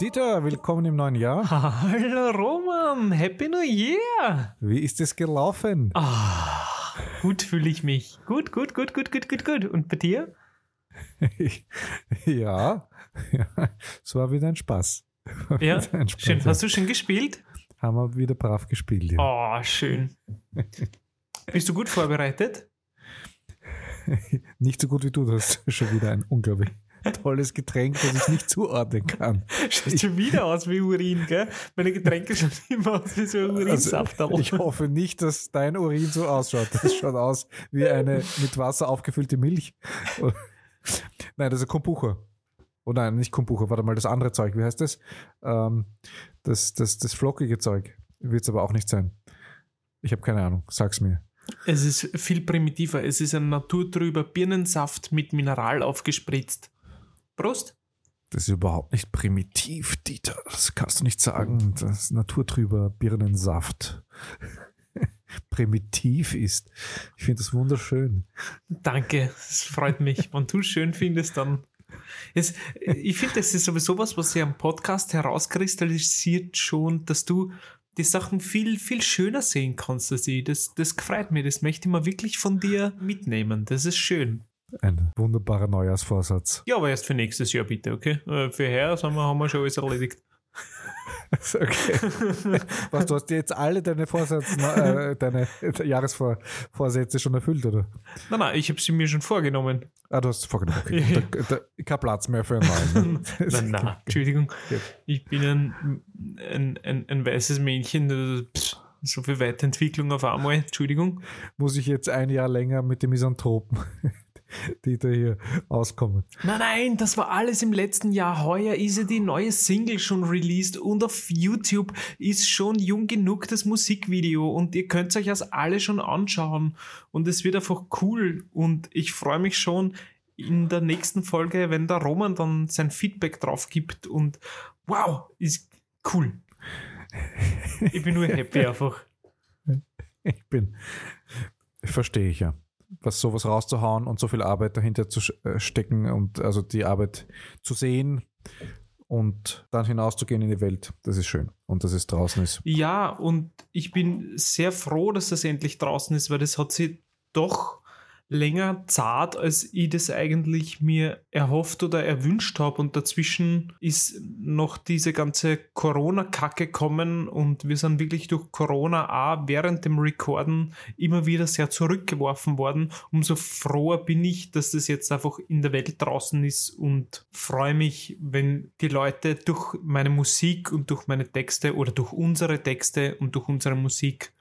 Dieter, willkommen im neuen Jahr. Hallo Roman, Happy New Year! Wie ist es gelaufen? Ah, gut fühle ich mich. Gut, gut, gut, gut, gut, gut, gut. Und bei dir? ja, es war wieder ein Spaß. Ja, Wieder ein Spaß, schön. ja. Hast du schon gespielt? Haben wir wieder brav gespielt. Ja. Oh, schön. Bist du gut vorbereitet? Nicht so gut wie du, du hast schon wieder ein unglaublich tolles Getränk, das ich nicht zuordnen kann. Schaut schon wieder aus wie Urin, gell? Meine Getränke schauen immer aus wie so ein Urinsaft. Also, ich hoffe nicht, dass dein Urin so ausschaut. Das schaut aus wie eine mit Wasser aufgefüllte Milch. Nein, das ist ein Kombucha. Oh nein, nicht Kombucha, warte mal, das andere Zeug, wie heißt das? Ähm, das, das, das flockige Zeug. Wird es aber auch nicht sein. Ich habe keine Ahnung, sag's mir. Es ist viel primitiver. Es ist ein naturtrüber Birnensaft mit Mineral aufgespritzt. Prost! Das ist überhaupt nicht primitiv, Dieter. Das kannst du nicht sagen. Das ist naturtrüber Birnensaft. primitiv ist. Ich finde das wunderschön. Danke, es freut mich. Wenn du es schön findest, dann. Es, ich finde, das ist sowieso was, was sich am Podcast herauskristallisiert schon, dass du die Sachen viel, viel schöner sehen kannst als ich. Das, das freut mich. Das möchte ich mal wirklich von dir mitnehmen. Das ist schön. Ein wunderbarer Neujahrsvorsatz. Ja, aber erst für nächstes Jahr bitte, okay? Äh, Für haben wir, haben wir schon alles erledigt. Okay. Was, du hast jetzt alle deine Vorsätze, äh, deine Jahresvorsätze schon erfüllt, oder? Nein, nein, ich habe sie mir schon vorgenommen. Ah, du hast es vorgenommen. Okay. Da, da, kein Platz mehr für einen neuen. Ne? Nein, nein, Entschuldigung. Ich bin ein, ein, ein, ein weißes Männchen. pff, So viel Weiterentwicklung auf einmal. Entschuldigung. Muss ich jetzt ein Jahr länger mit dem Misanthropen, die da hier auskommen. Nein, nein, das war alles im letzten Jahr. Heuer ist ja die neue Single schon released und auf YouTube ist schon jung genug das Musikvideo und ihr könnt euch das alle schon anschauen und es wird einfach cool und ich freue mich schon in der nächsten Folge, wenn der Roman dann sein Feedback drauf gibt und wow, ist cool. Ich bin nur happy einfach. Ich bin, verstehe ich ja. Was sowas rauszuhauen und so viel Arbeit dahinter zu äh, stecken und also die Arbeit zu sehen und dann hinauszugehen in die Welt, das ist schön. Und dass es draußen ist. Ja, und ich bin sehr froh, dass das endlich draußen ist, weil das hat sich doch länger zart, als ich das eigentlich mir erhofft oder erwünscht habe. Und dazwischen ist noch diese ganze Corona-Kacke kommen und wir sind wirklich durch Corona auch während dem Recorden immer wieder sehr zurückgeworfen worden. Umso froher bin ich, dass das jetzt einfach in der Welt draußen ist und freue mich, wenn die Leute durch meine Musik und durch meine Texte oder durch unsere Texte und durch unsere Musik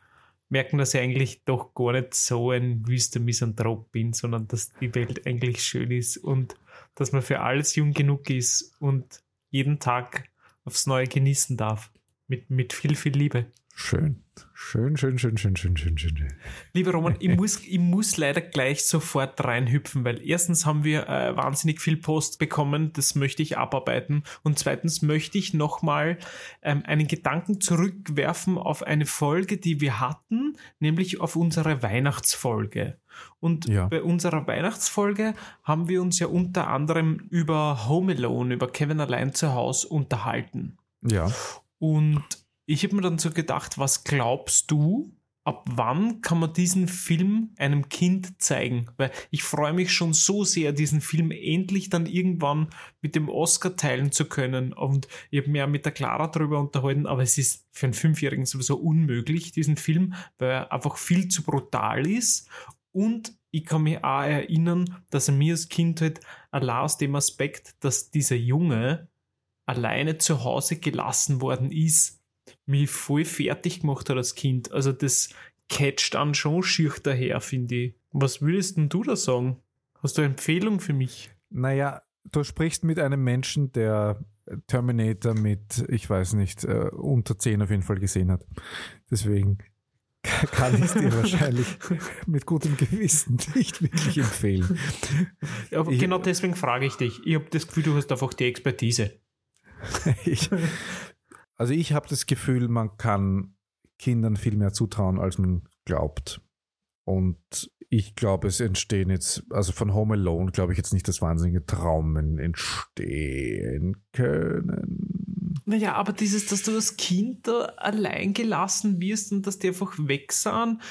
merken, dass ich eigentlich doch gar nicht so ein wüster Misanthrop bin, sondern dass die Welt eigentlich schön ist und dass man für alles jung genug ist und jeden Tag aufs Neue genießen darf. Mit, mit viel, viel Liebe. Schön. Schön, schön, schön, schön, schön, schön, schön. schön. Lieber Roman, ich muss, ich muss leider gleich sofort reinhüpfen, weil erstens haben wir äh, wahnsinnig viel Post bekommen, das möchte ich abarbeiten. Und zweitens möchte ich nochmal ähm, einen Gedanken zurückwerfen auf eine Folge, die wir hatten, nämlich auf unsere Weihnachtsfolge. Und Ja. bei unserer Weihnachtsfolge haben wir uns ja unter anderem über Home Alone, über Kevin allein zu Hause unterhalten. Ja. Und ich habe mir dann so gedacht, was glaubst du, ab wann kann man diesen Film einem Kind zeigen? Weil ich freue mich schon so sehr, diesen Film endlich dann irgendwann mit dem Oscar teilen zu können. Und ich habe mich ja mit der Clara darüber unterhalten, aber es ist für einen Fünfjährigen sowieso unmöglich, diesen Film, weil er einfach viel zu brutal ist. Und ich kann mich auch erinnern, dass er mir als Kind halt allein aus dem Aspekt, dass dieser Junge alleine zu Hause gelassen worden ist, mich voll fertig gemacht hat als Kind. Also das catcht dann schon schier daher, finde ich. Was würdest denn du da sagen? Hast du eine Empfehlung für mich? Naja, du sprichst mit einem Menschen, der Terminator mit, ich weiß nicht, äh, unter 10 auf jeden Fall gesehen hat. Deswegen kann ich es dir wahrscheinlich mit gutem Gewissen nicht wirklich empfehlen. Ich- genau deswegen frage ich dich. Ich habe das Gefühl, du hast einfach die Expertise. Ich, also ich habe das Gefühl, man kann Kindern viel mehr zutrauen, als man glaubt. Und ich glaube, es entstehen jetzt, also von Home Alone glaube ich jetzt nicht, dass wahnsinnige Traumen entstehen können. Naja, aber dieses, dass du als Kind da allein gelassen wirst und dass die einfach weg sind.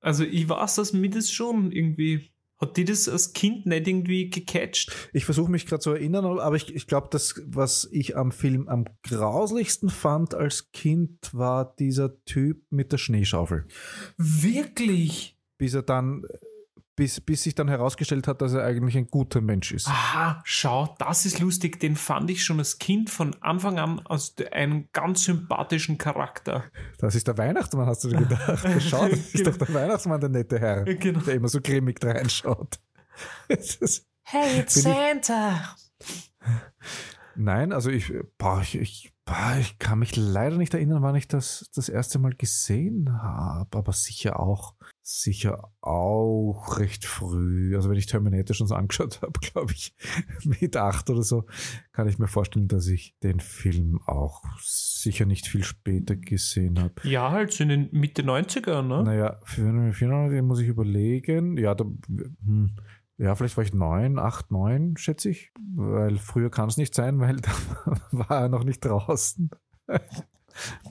Also ich weiß, dass mir das schon irgendwie. Hat die das als Kind nicht irgendwie gecatcht? Ich versuche mich gerade zu erinnern, aber ich, ich glaube, das, was ich am Film am grauslichsten fand als Kind, war dieser Typ mit der Schneeschaufel. Wirklich? Bis er dann, bis, bis sich dann herausgestellt hat, dass er eigentlich ein guter Mensch ist. Aha, schau, das ist lustig. Den fand ich schon als Kind von Anfang an als einen ganz sympathischen Charakter. Das ist der Weihnachtsmann, hast du dir gedacht. Schau, das ist Genau. doch der Weihnachtsmann, der nette Herr, Genau. der immer so grimmig reinschaut. Hey, it's ich- Santa! Nein, also ich, boah, ich, ich, boah, ich kann mich leider nicht erinnern, wann ich das das erste Mal gesehen habe, aber sicher auch, sicher auch recht früh. Also wenn ich Terminator schon so angeschaut habe, glaube ich, mit acht oder so, kann ich mir vorstellen, dass ich den Film auch sicher nicht viel später gesehen habe. Ja, halt so in den Mitte 90er, ne? Naja, für, für den muss ich überlegen. Ja, da, hm, ja, vielleicht war ich neun, acht, neun, schätze ich. Weil früher kann es nicht sein, weil da war er noch nicht draußen.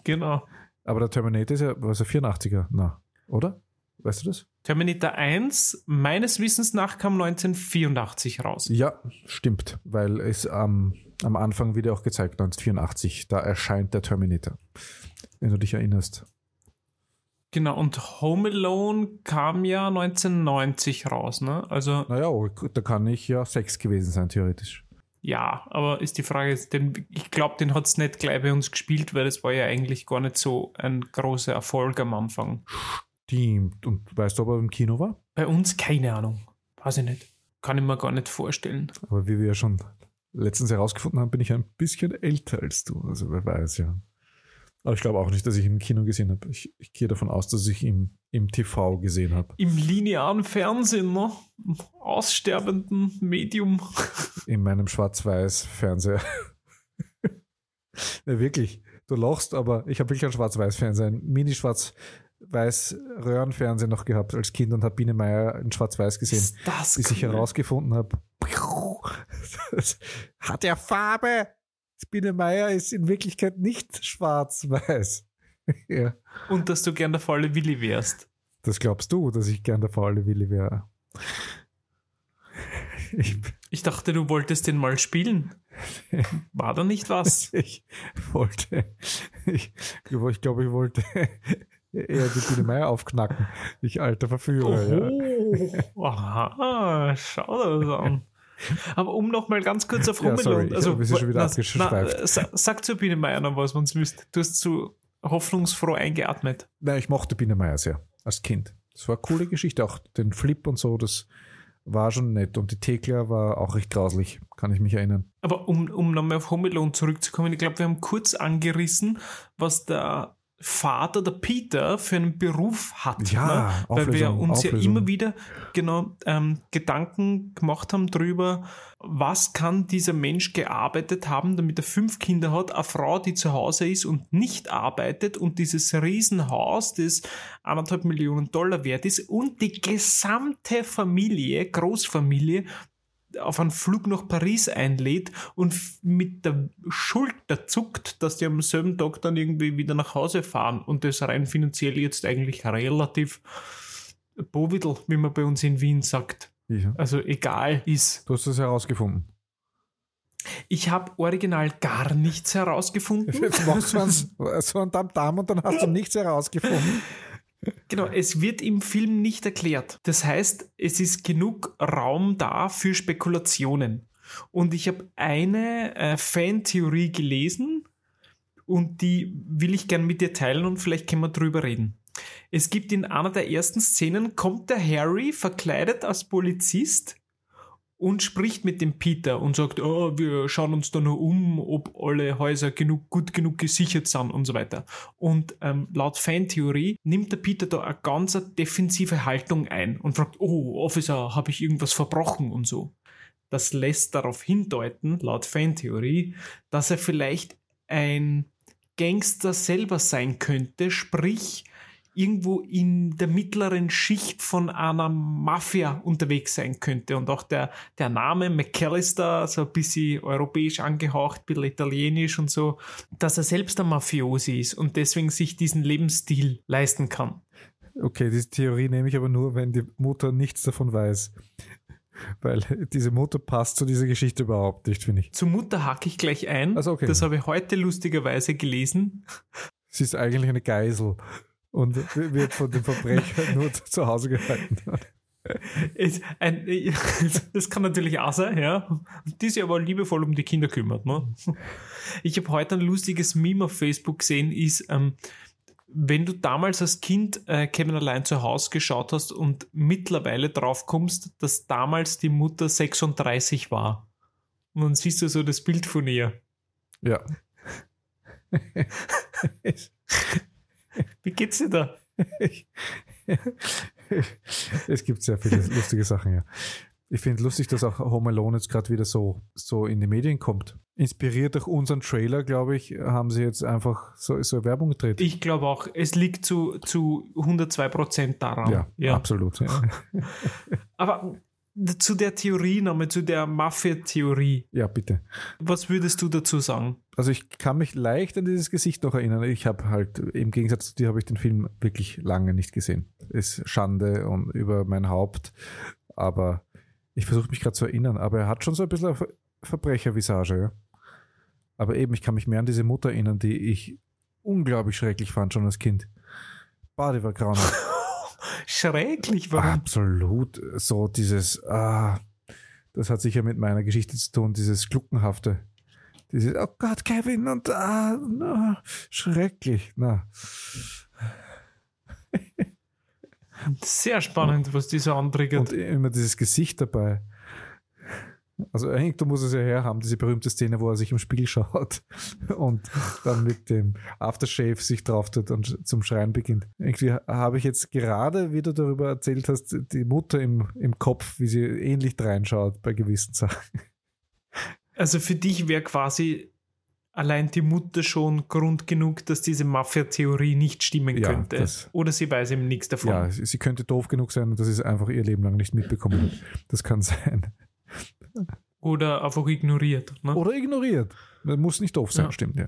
Genau. Aber der Terminator ist ja, was er, 84er? Na, oder? Weißt du das? Terminator 1, meines Wissens nach, kam 1984 raus. Ja, stimmt, weil es am am Anfang wieder auch gezeigt, 1984, da erscheint der Terminator. Wenn du dich erinnerst. Genau, und Home Alone kam ja 1990 raus, ne? Also, Naja, oh, da kann ich ja sechs gewesen sein, theoretisch. ja, aber ist die Frage, denn ich glaube, den hat es nicht gleich bei uns gespielt, weil das war ja eigentlich gar nicht so ein großer Erfolg am Anfang. Stimmt. Und weißt du, ob er im Kino war? Bei uns keine Ahnung. Weiß ich nicht. Kann ich mir gar nicht vorstellen. Aber wie wir ja schon letztens herausgefunden haben, bin ich ein bisschen älter als du. Also wer weiß ja. Aber ich glaube auch nicht, dass ich ihn im Kino gesehen habe. Ich, ich gehe davon aus, dass ich ihn im TV gesehen habe. Im linearen Fernsehen, ne? Aussterbenden Medium. In meinem Schwarz-Weiß-Fernseher. ja, wirklich. Du lachst, aber ich habe wirklich einen Schwarz-Weiß-Fernseher, ein Mini-Schwarz-Weiß-Röhrenfernseher noch gehabt als Kind und habe Biene Meier in Schwarz-Weiß gesehen. Ist das bis ich cool. herausgefunden habe, hat ja Farbe. Biene Meier ist in Wirklichkeit nicht schwarz-weiß. ja. Und dass du gern der faule Willi wärst. Das glaubst du, dass ich gern der faule Willi wäre. Ich, Ich dachte, du wolltest den mal spielen. War da nicht was? ich wollte, ich, ich glaube, ich wollte eher die Biene Meier aufknacken. Ich alter Verführer. Ja. Oh, aha, schau das an. Aber um nochmal ganz kurz auf Ja, Home sorry, Alone. ich hab- wir sind schon wieder na, na, sa- Sag zu Biene Meier noch was, wenn du willst. Du hast zu hoffnungsfroh eingeatmet. Nein, ich mochte Biene Meier sehr als Kind. Das war eine coole Geschichte, auch den Flip und so, das war schon nett. Und die Thekla war auch recht grauslich, kann ich mich erinnern. Aber um, um nochmal auf Home Alone zurückzukommen, ich glaube, wir haben kurz angerissen, was der Vater, der Peter, für einen Beruf hat. Ja, ne? Weil wir Auflösung, uns ja Auflösung. immer wieder genau ähm, Gedanken gemacht haben darüber, was kann dieser Mensch gearbeitet haben, damit er fünf Kinder hat, eine Frau, die zu Hause ist und nicht arbeitet und dieses Riesenhaus, das anderthalb Millionen Dollar wert ist und die gesamte Familie, Großfamilie, auf einen Flug nach Paris einlädt und mit der Schulter zuckt, dass die am selben Tag dann irgendwie wieder nach Hause fahren und das rein finanziell jetzt eigentlich relativ Bovidel, wie man bei uns in Wien sagt. Ja. Also egal ist. Du hast das herausgefunden. Ich habe original gar nichts herausgefunden. Jetzt machst du so einen Tam-Tam und dann hast du nichts herausgefunden. Genau, es wird im Film nicht erklärt. Das heißt, es ist genug Raum da für Spekulationen. Und ich habe eine äh, Fantheorie gelesen und die will ich gern mit dir teilen und vielleicht können wir drüber reden. es gibt in einer der ersten Szenen, kommt der Harry verkleidet als Polizist und spricht mit dem Peter und sagt, oh, wir schauen uns da nur um, ob alle Häuser genug, gut genug gesichert sind und so weiter. Und ähm, laut Fantheorie nimmt der Peter da eine ganz defensive Haltung ein und fragt, oh, Officer, habe ich irgendwas verbrochen und so. Das lässt darauf hindeuten, laut Fantheorie, dass er vielleicht ein Gangster selber sein könnte, sprich irgendwo in der mittleren Schicht von einer Mafia unterwegs sein könnte. Und auch der, der Name McAllister, so ein bisschen europäisch angehaucht, ein bisschen italienisch und so, dass er selbst ein Mafiosi ist und deswegen sich diesen Lebensstil leisten kann. Okay, diese Theorie nehme ich aber nur, wenn die Mutter nichts davon weiß. Weil diese Mutter passt zu dieser Geschichte überhaupt nicht, finde ich. Zur Mutter hacke ich gleich ein. Also okay. Das habe ich heute lustigerweise gelesen. Sie ist eigentlich eine Geisel und wird von dem Verbrecher nur zu Hause gehalten. Das kann natürlich auch sein, ja. Die sich aber liebevoll um die Kinder kümmert. Ne? Ich habe heute ein lustiges Meme auf Facebook gesehen, ist, ähm, wenn du damals als Kind äh, Kevin allein zu Hause geschaut hast und mittlerweile drauf kommst, dass damals die Mutter 36 war. Und dann siehst du so das Bild von ihr. Ja. Wie geht's dir da? es gibt sehr viele lustige Sachen, ja. Ich finde lustig, dass auch Home Alone jetzt gerade wieder so, so in die Medien kommt. Inspiriert durch unseren Trailer, glaube ich, haben sie jetzt einfach so, so Werbung gedreht. Ich glaube auch, es liegt zu, zu 102 Prozent daran. Ja, ja. absolut. Ja. Aber zu der Theorie nochmal, zu der Mafia-Theorie. Ja, bitte. Was würdest du dazu sagen? Also ich kann mich leicht an dieses Gesicht noch erinnern. Ich habe halt, im Gegensatz zu dir, habe ich den Film wirklich lange nicht gesehen. Ist Schande und über mein Haupt. Aber ich versuche mich gerade zu erinnern. Aber er hat schon so ein bisschen Verbrechervisage. Ja? Aber eben, ich kann mich mehr an diese Mutter erinnern, die ich unglaublich schrecklich fand, schon als Kind. Bah, die war grauenhaft. Schrecklich, warum? Absolut. So dieses, ah, das hat sicher mit meiner Geschichte zu tun, dieses Gluckenhafte. Dieses, oh Gott, Kevin, und ah, na, schrecklich. Na. Sehr spannend, was dieser anträgt. Und immer dieses Gesicht dabei. Also irgendwo muss es ja herhaben, diese berühmte Szene, wo er sich im Spiegel schaut und dann mit dem Aftershave sich drauf tut und zum Schreien beginnt. Irgendwie habe ich jetzt gerade, wie du darüber erzählt hast, die Mutter im, im Kopf, wie sie ähnlich reinschaut bei gewissen Sachen. Also für dich wäre quasi allein die Mutter schon Grund genug, dass diese Mafia-Theorie nicht stimmen ja, könnte. Oder sie weiß eben nichts davon. Ja, sie könnte doof genug sein, dass sie es einfach ihr Leben lang nicht mitbekommen hat. Das kann sein. Oder einfach ignoriert. Ne? Oder ignoriert. Das muss nicht doof sein, ja. stimmt, ja.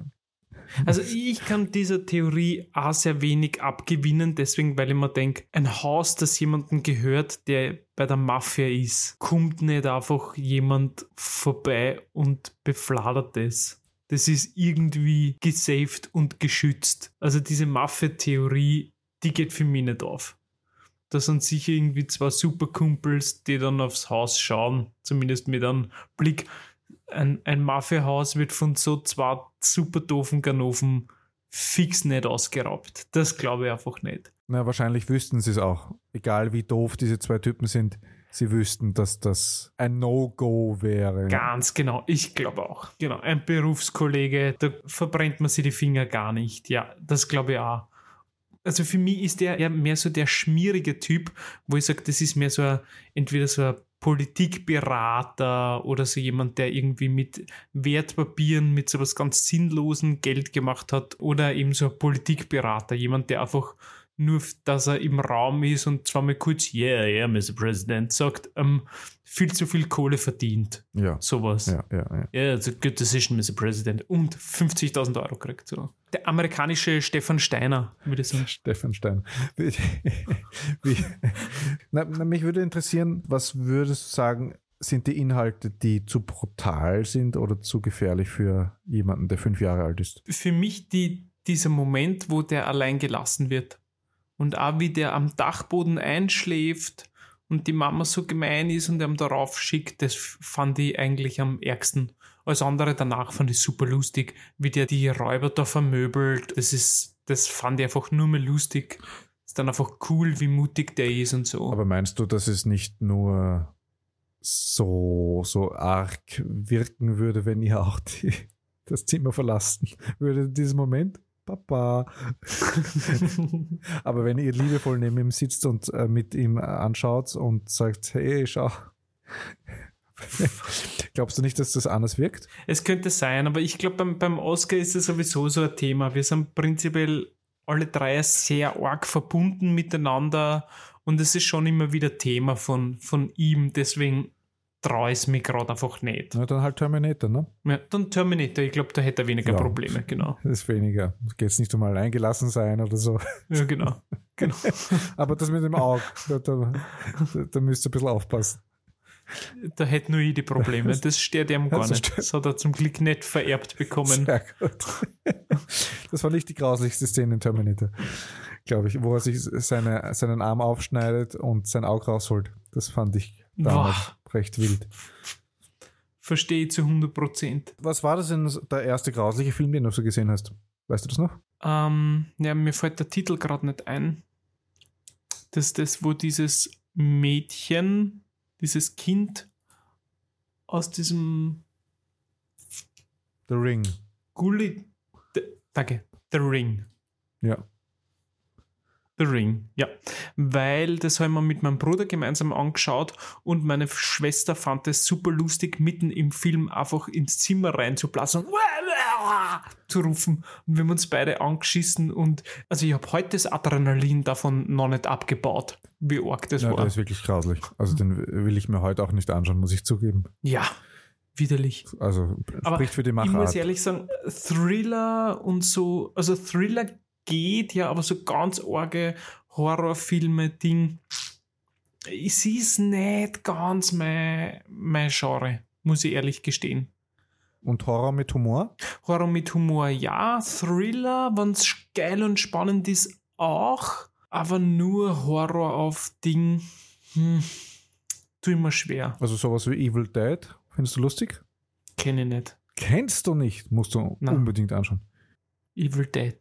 Also ich kann dieser Theorie auch sehr wenig abgewinnen, deswegen, weil ich mir denke, ein Haus, das jemandem gehört, der bei der Mafia ist, kommt nicht einfach jemand vorbei und befladert es. Das ist irgendwie gesaved und geschützt. Also diese Mafia-Theorie, die geht für mich nicht auf. Da sind sicher irgendwie zwei Superkumpels, die dann aufs Haus schauen, zumindest mit einem Blick. Ein, ein Mafia-Haus wird von so zwei super doofen Ganoven fix nicht ausgeraubt. Das glaube ich einfach nicht. Na, wahrscheinlich wüssten sie es auch. Egal wie doof diese zwei Typen sind, sie wüssten, dass das ein No-Go wäre. Ganz genau, ich glaube auch. Genau, ein Berufskollege, da verbrennt man sich die Finger gar nicht. Ja, das glaube ich auch also für mich ist der ja mehr so der schmierige Typ, wo ich sage, das ist mehr so ein, entweder so ein Politikberater oder so jemand, der irgendwie mit Wertpapieren, mit so was ganz Sinnlosen Geld gemacht hat oder eben so ein Politikberater, jemand, der einfach nur, dass er im Raum ist und zweimal kurz, yeah, yeah, Mr. President, sagt, ähm, viel zu viel Kohle verdient. Ja. Sowas. Ja, ja, ja. Yeah, it's a good decision, Mr. President. Und 50.000 Euro kriegt so. Der amerikanische Stefan Steiner, würde ich sagen. Stefan Steiner. Wie, na, mich würde interessieren, was würdest du sagen, sind die Inhalte, die zu brutal sind oder zu gefährlich für jemanden, der fünf Jahre alt ist? Für mich die, dieser Moment, wo der allein gelassen wird und auch wie der am Dachboden einschläft und die Mama so gemein ist und ihm darauf schickt, das fand ich eigentlich am ärgsten. Als andere danach fand ich super lustig, wie der die Räuber da vermöbelt. Das ist, das fand ich einfach nur mehr lustig. Ist dann einfach cool, wie mutig der ist und so. Aber meinst du, dass es nicht nur so, so arg wirken würde, wenn ihr auch die, das Zimmer verlassen würde in diesem Moment? Papa. Aber wenn ihr liebevoll neben ihm sitzt und äh, mit ihm anschaut und sagt, hey, schau. Glaubst du nicht, dass das anders wirkt? Es könnte sein, aber ich glaube, beim, beim Oscar ist es sowieso so ein Thema. Wir sind prinzipiell alle drei sehr arg verbunden miteinander und es ist schon immer wieder Thema von, von ihm. Deswegen traue ich es mir gerade einfach nicht. Na, dann halt Terminator, ne? Ja, dann Terminator. Ich glaube, da hätte er weniger Ja. Probleme, genau. Das ist weniger. Geht es nicht um alleingelassen sein oder so. Ja, genau. genau. Aber das mit dem Auge, da, da, da müsst ihr ein bisschen aufpassen. Da hätte nur ich die Probleme. Das stört ihm gar nicht. Das hat er zum Glück nicht vererbt bekommen. Sehr gut. Das war nicht die grauslichste Szene in Terminator, glaube ich, wo er sich seine, seinen Arm aufschneidet und sein Auge rausholt. Das fand ich damals recht wild. Verstehe ich zu 100 Prozent. Was war das denn der erste grausliche Film, den du so gesehen hast? Weißt du das noch? Ähm, ja, mir fällt der Titel gerade nicht ein. Das ist das, wo dieses Mädchen, dieses Kind aus diesem The Ring. Gully. D danke. The Ring. Ja. The Ring, ja. Weil das haben wir mit meinem Bruder gemeinsam angeschaut und meine Schwester fand es super lustig, mitten im Film einfach ins Zimmer reinzublasen und zu rufen. Und wir haben uns beide angeschissen und also ich habe heute das Adrenalin davon noch nicht abgebaut, wie arg das ja war. der ist wirklich grauslich. Also den will ich mir heute auch nicht anschauen, muss ich zugeben. ja, widerlich. Also Aber spricht für die Ich muss ehrlich sagen, Thriller und so, also Thriller geht ja, aber so ganz arge Horrorfilme, Ding, es ist nicht ganz mein, mein Genre, muss ich ehrlich gestehen. Und Horror mit Humor? Horror mit Humor, ja, Thriller, wenn es geil und spannend ist, auch, aber nur Horror auf Ding, hm, tu immer schwer, Also sowas wie Evil Dead? Findest du lustig? kenne ich nicht. Kennst du nicht? Musst du Nein. unbedingt anschauen. Evil Dead.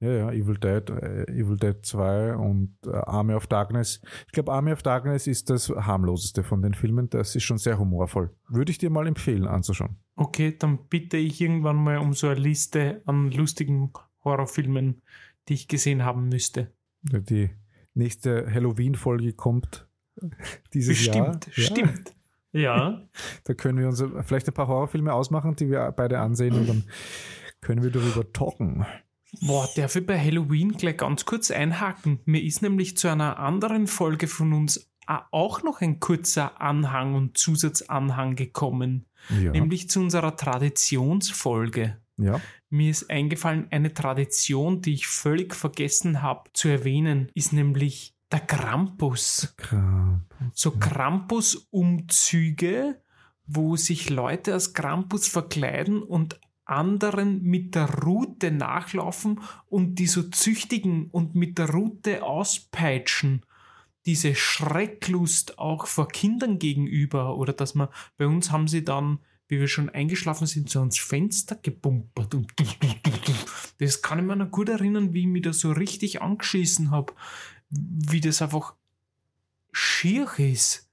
Ja, ja, Evil Dead, äh, Evil Dead 2 und äh, Army of Darkness. Ich glaube, Army of Darkness ist das harmloseste von den Filmen. Das ist schon sehr humorvoll. Würde ich dir mal empfehlen anzuschauen. Okay, dann bitte ich irgendwann mal um so eine Liste an lustigen Horrorfilmen, die ich gesehen haben müsste. Die nächste Halloween-Folge kommt dieses Jahr. Bestimmt, Ja, stimmt. Ja. Da können wir uns vielleicht ein paar Horrorfilme ausmachen, die wir beide ansehen und dann können wir darüber talken. Boah, darf ich bei Halloween gleich ganz kurz einhaken? Mir ist nämlich zu einer anderen Folge von uns auch noch ein kurzer Anhang und Zusatzanhang gekommen, Ja. nämlich zu unserer Traditionsfolge. ja. Mir ist eingefallen, eine Tradition, die ich völlig vergessen habe zu erwähnen, ist nämlich der Krampus. Krampus. so Krampus-Umzüge, wo sich Leute als Krampus verkleiden und anderen mit der Rute nachlaufen und die so züchtigen und mit der Rute auspeitschen. Diese Schrecklust auch vor Kindern gegenüber oder dass man, bei uns haben sie dann, wie wir schon eingeschlafen sind, so ans Fenster gebumpert und das kann ich mir noch gut erinnern, wie ich mich da so richtig angeschissen habe, wie das einfach schier ist.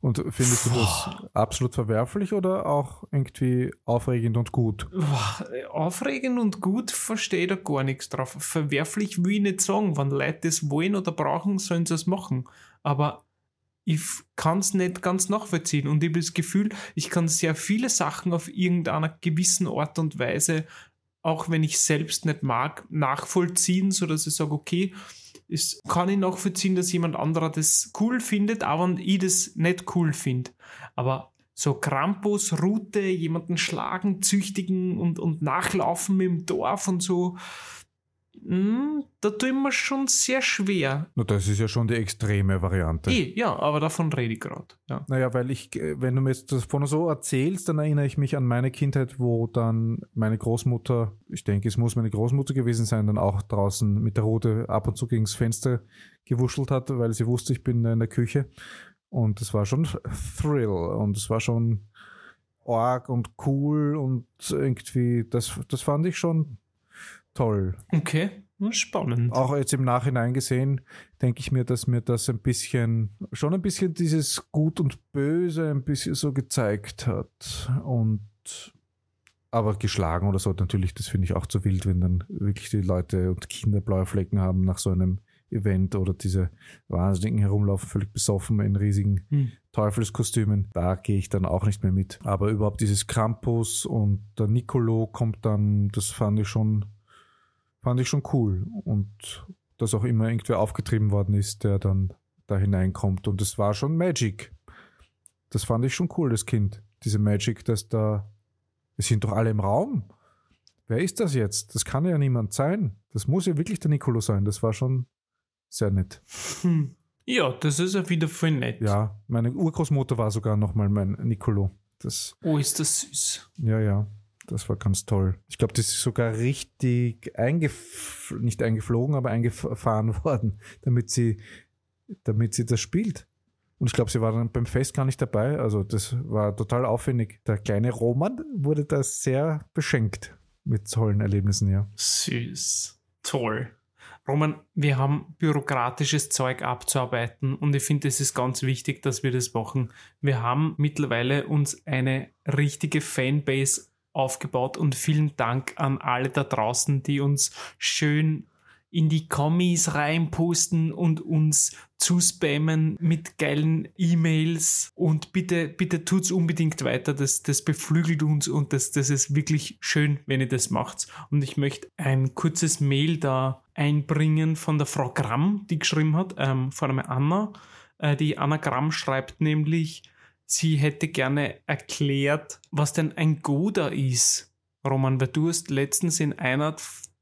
Und findest du das absolut verwerflich oder auch irgendwie aufregend und gut? Boah, Aufregend und gut verstehe ich da gar nichts drauf. Verwerflich will ich nicht sagen. Wenn Leute das wollen oder brauchen, sollen sie es machen. Aber ich kann es nicht ganz nachvollziehen. Und ich habe das Gefühl, ich kann sehr viele Sachen auf irgendeiner gewissen Art und Weise, auch wenn ich selbst nicht mag, nachvollziehen, sodass ich sage, okay, es kann ich nachvollziehen, dass jemand anderer das cool findet, auch wenn ich das nicht cool finde. Aber so Krampus, Route, jemanden schlagen, züchtigen und, und nachlaufen im Dorf und so, da tue ich mir schon sehr schwer. Na, das ist ja schon die extreme Variante. Eh, ja, aber davon rede ich gerade. Ja. Naja, weil ich, äh, wenn du mir jetzt davon so erzählst, dann erinnere ich mich an meine Kindheit, wo dann meine Großmutter, ich denke, es muss meine Großmutter gewesen sein, dann auch draußen mit der Rute ab und zu gegen das Fenster gewuschelt hat, weil sie wusste, ich bin in der Küche. Und es war schon Thrill und es war schon arg und cool und irgendwie, das, das fand ich schon toll. Okay. Spannend. Auch jetzt im Nachhinein gesehen, denke ich mir, dass mir das ein bisschen, schon ein bisschen dieses Gut und Böse ein bisschen so gezeigt hat. Und aber geschlagen oder so, natürlich, das finde ich auch zu wild, wenn dann wirklich die Leute und Kinder blaue Flecken haben nach so einem Event oder diese Wahnsinnigen herumlaufen, völlig besoffen in riesigen Hm. Teufelskostümen. Da gehe ich dann auch nicht mehr mit. Aber überhaupt dieses Krampus und der Nicolo kommt dann, das fand ich schon, fand ich schon cool. Und dass auch immer irgendwer aufgetrieben worden ist, der dann da hineinkommt. Und das war schon Magic. Das fand ich schon cool, das Kind. Diese Magic, dass da, es sind doch alle im Raum. Wer ist das jetzt? Das kann ja niemand sein. Das muss ja wirklich der Nicolo sein. Das war schon sehr nett. Hm. Ja, das ist ja wieder voll nett. Ja, meine Urgroßmutter war sogar nochmal mein Nicolo. Das, Oh, ist das süß. ja, ja, das war ganz toll. Ich glaube, das ist sogar richtig eingef nicht eingeflogen, aber eingefahren worden, damit sie, damit sie das spielt. Und ich glaube, sie war dann beim Fest gar nicht dabei. Also das war total aufwendig. Der kleine Roman wurde da sehr beschenkt mit tollen Erlebnissen, ja. Süß. Toll. Roman, wir haben bürokratisches Zeug abzuarbeiten und ich finde, es ist ganz wichtig, dass wir das machen. Wir haben mittlerweile uns eine richtige Fanbase aufgebaut und vielen Dank an alle da draußen, die uns schön in die Kommis reinposten und uns zuspammen mit geilen E-Mails und bitte, bitte tut's unbedingt weiter. Das, das beflügelt uns und das, das ist wirklich schön, wenn ihr das macht. Und ich möchte ein kurzes Mail da einbringen von der Frau Gramm, die geschrieben hat, ähm, vor allem Anna. Äh, die Anna Gramm schreibt nämlich, sie hätte gerne erklärt, was denn ein Goda ist. Roman, weil du hast letztens in einer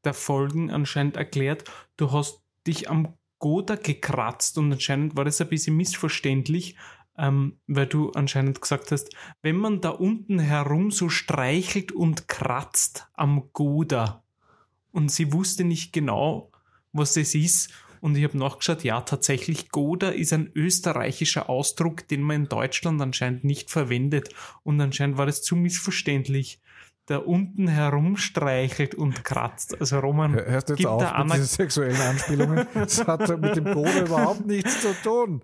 der Folgen anscheinend erklärt, du hast dich am Goda gekratzt und anscheinend war das ein bisschen missverständlich, ähm, weil du anscheinend gesagt hast, wenn man da unten herum so streichelt und kratzt am Goda und sie wusste nicht genau, was das ist und ich habe nachgeschaut, ja, tatsächlich, Goda ist ein österreichischer Ausdruck, den man in Deutschland anscheinend nicht verwendet und anscheinend war das zu missverständlich da unten herumstreichelt und kratzt. Also Roman, Hörst du jetzt auf mit diesen sexuellen Anspielungen? Das hat mit dem Goda überhaupt nichts zu tun.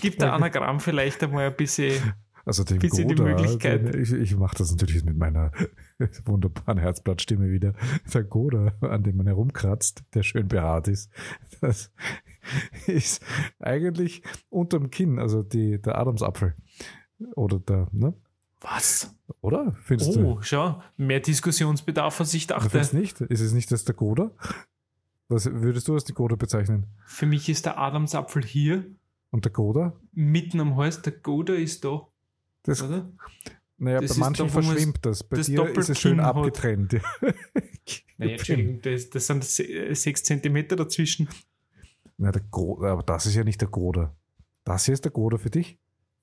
gibt der Anagramm vielleicht einmal ein bisschen. Also den Bisschen die Goda, Möglichkeit. den- ich, ich mache das natürlich mit meiner wunderbaren Herzblattstimme wieder. Der Goda, an dem man herumkratzt, der schön behaart ist, das ist eigentlich unterm Kinn, also die, der Adamsapfel. Oder der, ne? Was? Oder? Findest Oh, schau, mehr Diskussionsbedarf, als ich du? Du dachte. findest nicht? Ist es nicht das der Goda? Was würdest du als die Goda bezeichnen? Für mich ist der Adamsapfel hier, Und der Goda? mitten am Hals. Der Goda ist da, Das, oder? naja, Das bei manchen da, verschwimmt das. Bei das dir ist es schön Doppelkinn hat. abgetrennt. Ja. Naja, Entschuldigung, das, das sind se- sechs Zentimeter dazwischen. Na, der Gro aber das ist ja nicht der Goda. Das hier ist der Goda für dich?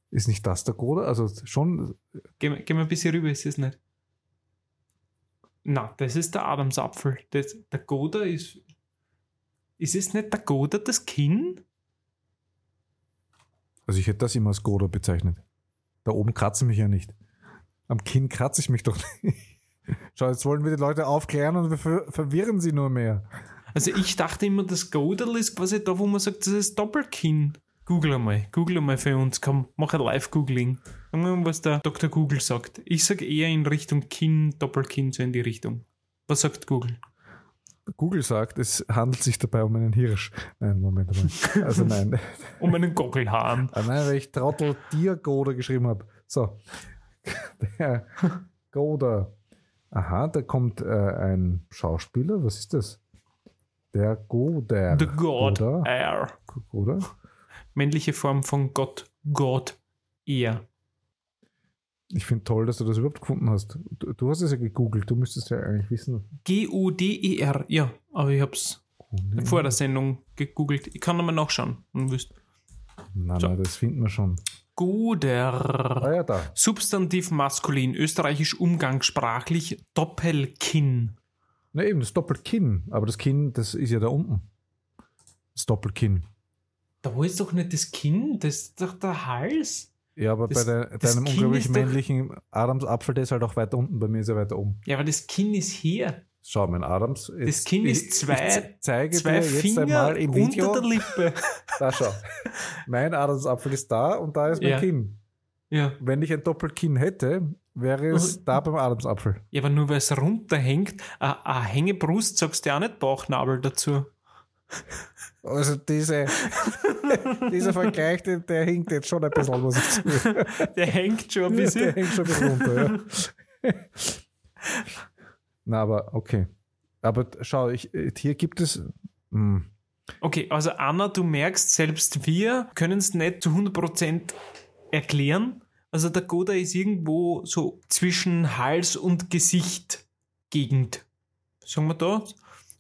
Ist nicht das der Goda? Also schon, Gehen wir, gehen wir ein bisschen rüber, ist es nicht? Na, das ist der Adamsapfel. Das, der Goda ist. Ist es nicht der Goda das Kinn? also ich hätte das immer als Goda bezeichnet. Da oben kratze ich mich ja nicht. Am Kinn kratze ich mich doch nicht. Schau, jetzt wollen wir die Leute aufklären und wir ver verwirren sie nur mehr. Also ich dachte immer, das Godel ist quasi da, wo man sagt, das ist Doppelkinn. Google einmal, Google einmal für uns, komm, mach ein Live-Googling. Sagen wir mal, was der Dr. Google sagt. Ich sage eher in Richtung Kinn, Doppelkinn, so in die Richtung. Was sagt Google? Google sagt, es handelt sich dabei um einen Hirsch. Nein, Moment mal. Also nein. Um einen Gockelhahn. Ah, nein, weil ich Trottel dir Goda geschrieben habe. So. Der Goda. Aha, da kommt äh, ein Schauspieler. Was ist das? Der Goda. The God Goda. Air. Männliche Form von Gott. Gott. Er. Ich finde toll, dass du das überhaupt gefunden hast. Du, du hast es ja gegoogelt. Du müsstest ja eigentlich wissen. G-U-D-E-R. Ja, aber ich Oh, nee. vor der Sendung gegoogelt. Ich kann nochmal nachschauen. wenn du willst. Nein, So. nein, das finden wir schon. Goder. Ah ja, da. Substantiv maskulin, österreichisch umgangssprachlich, Doppelkinn. Na eben, das Doppelkinn. Aber das Kinn, das ist ja da unten. Das Doppelkinn. Da wo ist doch nicht das Kinn, das ist doch der Hals. Ja, aber Das- bei de, deinem Kinn unglaublich doch- männlichen Adamsapfel, der ist halt auch weiter unten. Bei mir ist er weiter oben. Ja, aber das Kinn ist hier. Schau, mein Adams. das Kind ist zwei, zeige zwei jetzt Finger einmal im Video. unter der Lippe. Da schau. Mein Adamsapfel ist da und da ist mein Ja. Kinn. ja. Wenn ich ein Doppelkinn hätte, wäre es Mhm. da beim Adamsapfel. ja, aber nur weil es runterhängt, eine Hängebrust sagst du ja auch nicht Bauchnabel dazu. Also diese, dieser Vergleich, der, der hinkt jetzt schon ein bisschen, muss ich sagen. Der hängt schon ein Der bisschen. hängt schon ein bisschen runter, ja. Na, aber okay. Aber schau, ich, hier gibt es. Hm, Okay, also Anna, du merkst, selbst wir können es nicht zu 100% erklären. Also der Goda ist irgendwo so zwischen Hals und Gesicht Gegend. Sagen wir da,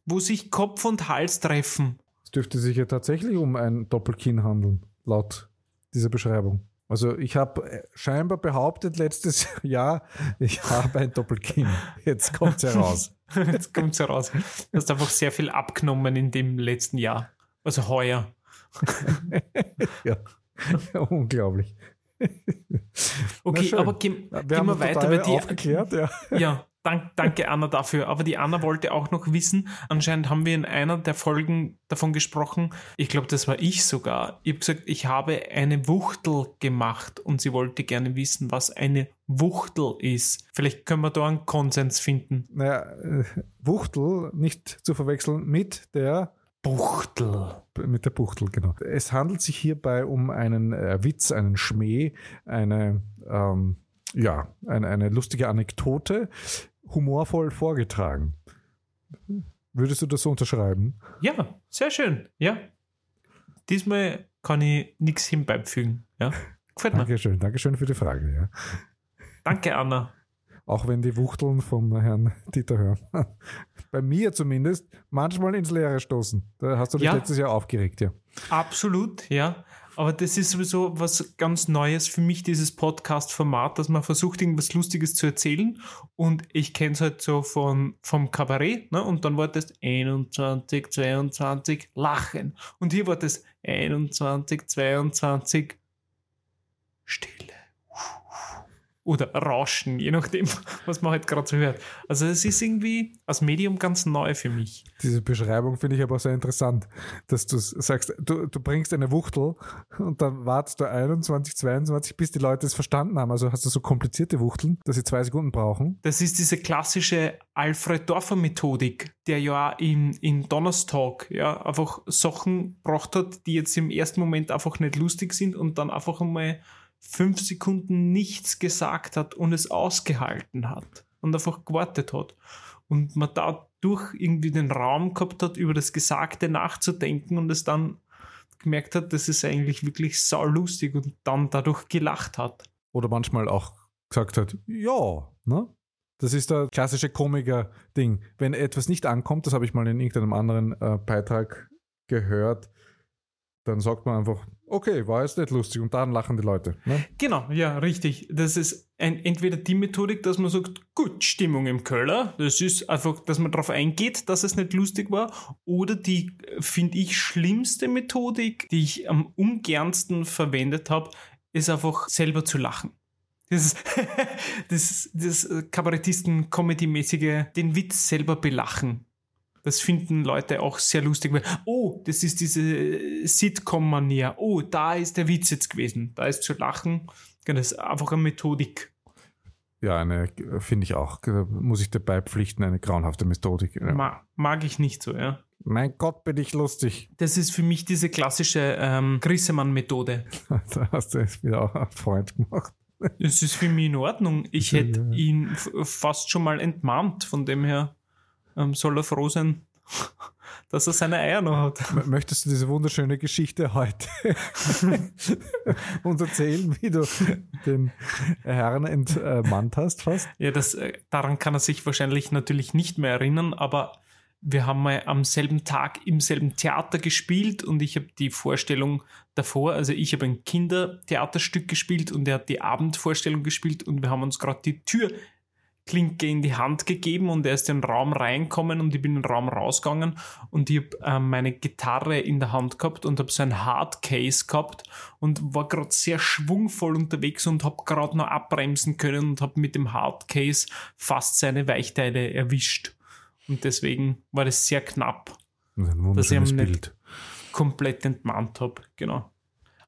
wo sich Kopf und Hals treffen. es dürfte sich ja tatsächlich um ein Doppelkinn handeln, laut dieser Beschreibung. Also ich habe scheinbar behauptet letztes Jahr, ich habe ein Doppelkinn. Jetzt kommt es heraus. Jetzt kommt es heraus. Du hast einfach sehr viel abgenommen in dem letzten Jahr. Also heuer. ja. Unglaublich. Okay, aber gehen, Wir gehen wir weiter. Weil die, aufgeklärt, ja. Ja, dank, danke Anna dafür. Aber die Anna wollte auch noch wissen, anscheinend haben wir in einer der Folgen davon gesprochen, ich glaube, das war ich sogar. Ich habe gesagt, ich habe eine Wuchtel gemacht und sie wollte gerne wissen, was eine Wuchtel ist. Vielleicht können wir da einen Konsens finden. Naja, äh, Wuchtel nicht zu verwechseln mit der Buchtel. mit der Buchtel, genau. Es handelt sich hierbei um einen äh, Witz, einen Schmäh, eine, ähm, ja, eine, eine lustige Anekdote, humorvoll vorgetragen. Würdest du das so unterschreiben? Ja, sehr schön. Ja. Diesmal kann ich nichts hinbeifügen. Ja. Gefällt mir. Dankeschön, Dankeschön für die Frage. Ja. Danke, Anna. Auch wenn die Wuchteln vom Herrn Dieter hören. Bei mir zumindest manchmal ins Leere stoßen. Da hast du dich Ja. letztes Jahr aufgeregt, ja. Absolut, ja. Aber das ist sowieso was ganz Neues für mich, dieses Podcast-Format, dass man versucht, irgendwas Lustiges zu erzählen. Und ich kenne es halt so von, vom Kabarett, ne? Und dann war das 21, 22, Lachen. Und hier war das 21, 22, Stille. Oder Rauschen, je nachdem, was man halt gerade so hört. Also es ist irgendwie als Medium ganz neu für mich. Diese Beschreibung finde ich aber sehr interessant, dass du sagst, du, du bringst eine Wuchtel und dann wartest du 21, 22, bis die Leute es verstanden haben. Also hast du so komplizierte Wuchteln, dass sie zwei Sekunden brauchen. Das ist diese klassische Alfred Dorfer Methodik, der ja in, in Donnerstag ja einfach Sachen gebracht hat, die jetzt im ersten Moment einfach nicht lustig sind und dann einfach einmal fünf Sekunden nichts gesagt hat und es ausgehalten hat und einfach gewartet hat. Und man dadurch irgendwie den Raum gehabt hat, über das Gesagte nachzudenken und es dann gemerkt hat, das ist eigentlich wirklich saulustig und dann dadurch gelacht hat. Oder manchmal auch gesagt hat, ja, ne? Das ist der klassische Komiker-Ding. Wenn etwas nicht ankommt, das habe ich mal in irgendeinem anderen äh, Beitrag gehört, dann sagt man einfach, okay, war jetzt nicht lustig und dann lachen die Leute. Ne? Genau, ja, richtig. Das ist ein, entweder die Methodik, dass man sagt, gut, Stimmung im Keller, das ist einfach, dass man darauf eingeht, dass es nicht lustig war, oder die, finde ich, schlimmste Methodik, die ich am ungernsten verwendet habe, ist einfach selber zu lachen. Das das, das Kabarettisten-Comedy-mäßige, den Witz selber belachen. Das finden Leute auch sehr lustig. Weil, oh, das ist diese Sitcom-Manier. Oh, da ist der Witz jetzt gewesen. Da ist zu lachen. Das ist einfach eine Methodik. Ja, eine, finde ich auch, da muss ich dabei pflichten, eine grauenhafte Methodik. Ja. Ma mag ich nicht so, ja. Mein Gott, bin ich lustig. Das ist für mich diese klassische ähm, Grissemann-Methode. Da hast du jetzt wieder auch einen Freund gemacht. Das ist für mich in Ordnung. Ich hätte ihn fast schon mal entmahnt. Von dem her ähm, soll er froh sein, dass er seine Eier noch hat. Möchtest du diese wunderschöne Geschichte heute uns erzählen, wie du den Herrn entmannt hast fast? Ja, das, äh, daran kann er sich wahrscheinlich natürlich nicht mehr erinnern, aber wir haben mal am selben Tag im selben Theater gespielt und ich habe die Vorstellung davor, also ich habe ein Kindertheaterstück gespielt und er hat die Abendvorstellung gespielt und wir haben uns gerade die Türklinke in die Hand gegeben und er ist in den Raum reinkommen und ich bin in den Raum rausgegangen und ich habe ähm, meine Gitarre in der Hand gehabt und habe so ein Hardcase gehabt und war gerade sehr schwungvoll unterwegs und habe gerade noch abbremsen können und habe mit dem Hardcase fast seine Weichteile erwischt. Und deswegen war das sehr knapp, Das ein Dass ich ihm nicht- komplett entmannt habe. Genau.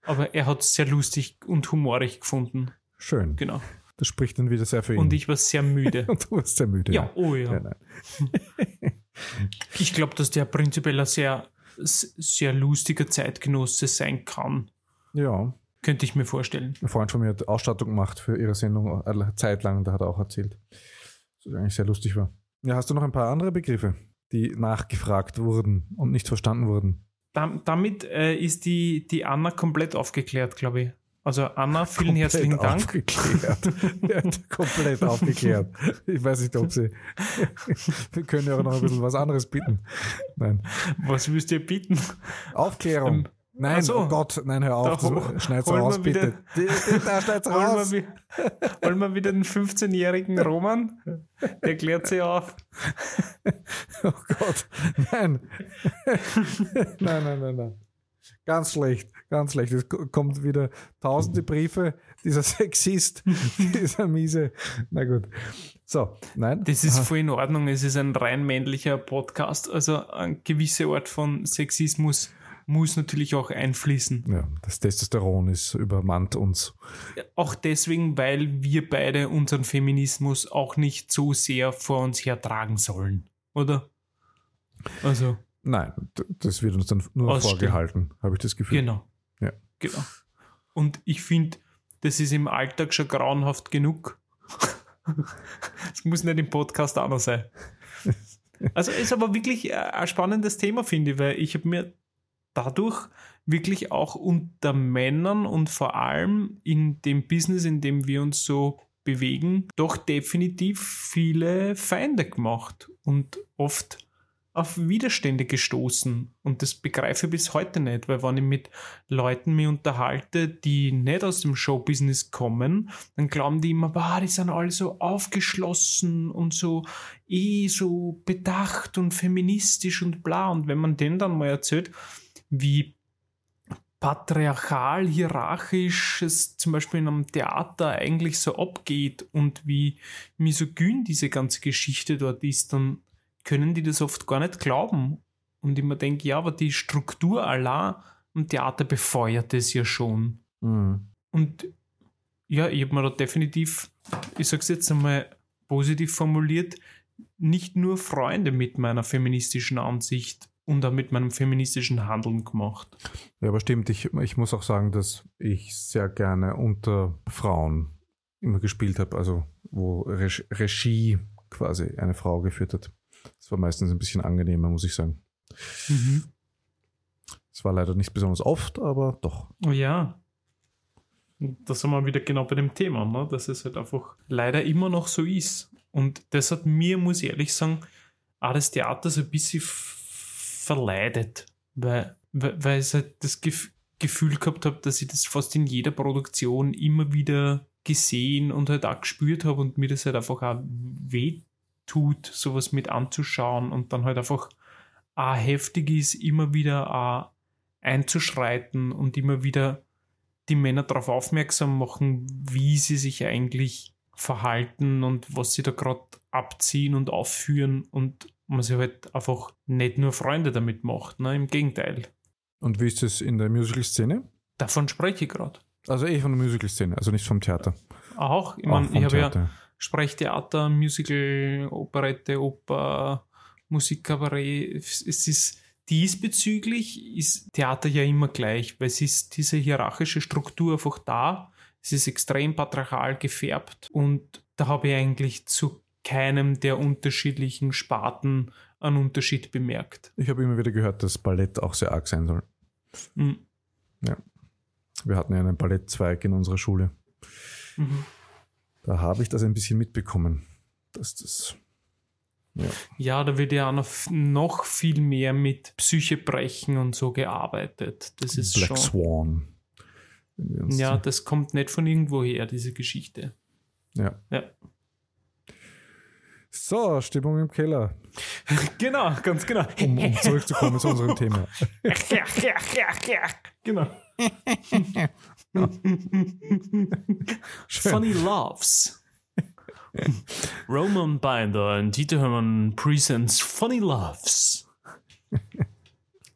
Aber er hat es sehr lustig und humorig gefunden. Schön. Genau. Das spricht dann wieder sehr für ihn. Und ich war sehr müde. Und du warst sehr müde. ja, oh ja. Ja. Ich glaube, dass der prinzipiell ein sehr, sehr lustiger Zeitgenosse sein kann. ja. Könnte ich mir vorstellen. Ein Freund von mir hat Ausstattung gemacht für ihre Sendung eine Zeit lang, da hat er auch erzählt. Das eigentlich sehr lustig war. Ja, hast du noch ein paar andere Begriffe, die nachgefragt wurden und nicht verstanden wurden? Dam- damit äh, ist die, die Anna komplett aufgeklärt, glaube ich. Also Anna, vielen herzlichen Dank. Aufgeklärt. Komplett aufgeklärt. Ich weiß nicht, ob sie. Wir können ja auch noch ein bisschen was anderes bieten. Nein. Was willst du ihr bieten? Aufklärung. Ähm, nein, so. oh Gott, nein, hör auf. Schneid's holen wir raus, wieder- bitte. Die- Da schneid's Wollen raus. wir, wi- wollen wir wieder den 15-jährigen Roman? Der klärt sie auf. Oh Gott, nein. nein, nein, nein, nein. Ganz schlecht, ganz schlecht. Es ko- kommt wieder tausende Briefe. Dieser Sexist, dieser miese. Na gut. So, nein. Das ist Ah, voll in Ordnung. Es ist ein rein männlicher Podcast. Also eine gewisse Art von Sexismus muss natürlich auch einfließen. Ja, das Testosteron ist übermannt uns. Auch deswegen, weil wir beide unseren Feminismus auch nicht so sehr vor uns hertragen sollen. Oder? Also, Nein, das wird uns dann nur Ausstehen. vorgehalten, habe ich das Gefühl. genau. Ja. Genau. Und ich finde, das ist im Alltag schon grauenhaft genug. Es muss nicht im Podcast auch noch sein. Also ist aber wirklich äh, ein spannendes Thema, finde ich, weil ich habe mir dadurch wirklich auch unter Männern und vor allem in dem Business, in dem wir uns so bewegen, doch definitiv viele Feinde gemacht und oft auf Widerstände gestoßen. Und das begreife ich bis heute nicht, weil wenn ich mit Leuten mich unterhalte, die nicht aus dem Showbusiness kommen, dann glauben die immer, bah, die sind alle so aufgeschlossen und so eh so bedacht und feministisch und bla. Und wenn man denen dann mal erzählt, wie patriarchal, hierarchisch es zum Beispiel in einem Theater eigentlich so abgeht und wie misogyn diese ganze Geschichte dort ist, dann können die das oft gar nicht glauben. Und ich mir denke, ja, aber die Struktur allein im Theater befeuert es ja schon. Mhm. Und ja, ich habe mir da definitiv, ich sage es jetzt einmal positiv formuliert, nicht nur Freunde mit meiner feministischen Ansicht und auch mit meinem feministischen Handeln gemacht. Ja, aber stimmt, ich, ich muss auch sagen, dass ich sehr gerne unter Frauen immer gespielt habe, also wo Reg Regie quasi eine Frau geführt hat. Das war meistens ein bisschen angenehmer, muss ich sagen. Es war leider nicht besonders oft, aber doch. Oh ja. Und Da sind wir wieder genau bei dem Thema, ne? dass es halt einfach leider immer noch so ist. Und das hat mir, muss ich ehrlich sagen, auch das Theater so ein bisschen verleidet, weil, weil, weil ich halt das Gef Gefühl gehabt habe, dass ich das fast in jeder Produktion immer wieder gesehen und halt auch gespürt habe und mir das halt einfach auch weh tut, sowas mit anzuschauen und dann halt einfach auch heftig ist, immer wieder auch einzuschreiten und immer wieder die Männer darauf aufmerksam machen, wie sie sich eigentlich verhalten und was sie da gerade abziehen und aufführen und man sich halt einfach nicht nur Freunde damit macht, ne? im Gegenteil. Und wie ist es in der Musical-Szene? Davon spreche ich gerade. Also eh von der Musical-Szene, also nicht vom Theater. Auch, ich meine, ich habe ja. Sprechtheater, Musical, Operette, Oper, Musikkabarett. Es ist diesbezüglich ist Theater ja immer gleich, weil es ist diese hierarchische Struktur einfach da. Es ist extrem patriarchal gefärbt und da habe ich eigentlich zu keinem der unterschiedlichen Sparten einen Unterschied bemerkt. Ich habe immer wieder gehört, dass Ballett auch sehr arg sein soll. Mhm. Wir hatten ja einen Ballettzweig in unserer Schule. Mhm. Da habe ich das ein bisschen mitbekommen, dass das Ja, da wird ja noch, viel mehr mit Psychebrechen und so gearbeitet. Das ist Black schon. Swan. Ja, das kommt nicht von irgendwo her, diese Geschichte. ja. Ja. So, Stimmung im Keller. Genau, ganz genau. Um, um zurückzukommen zu unserem Thema. genau. Funny Loves. Roman Binder und Dieter Hörmann presents Funny Loves.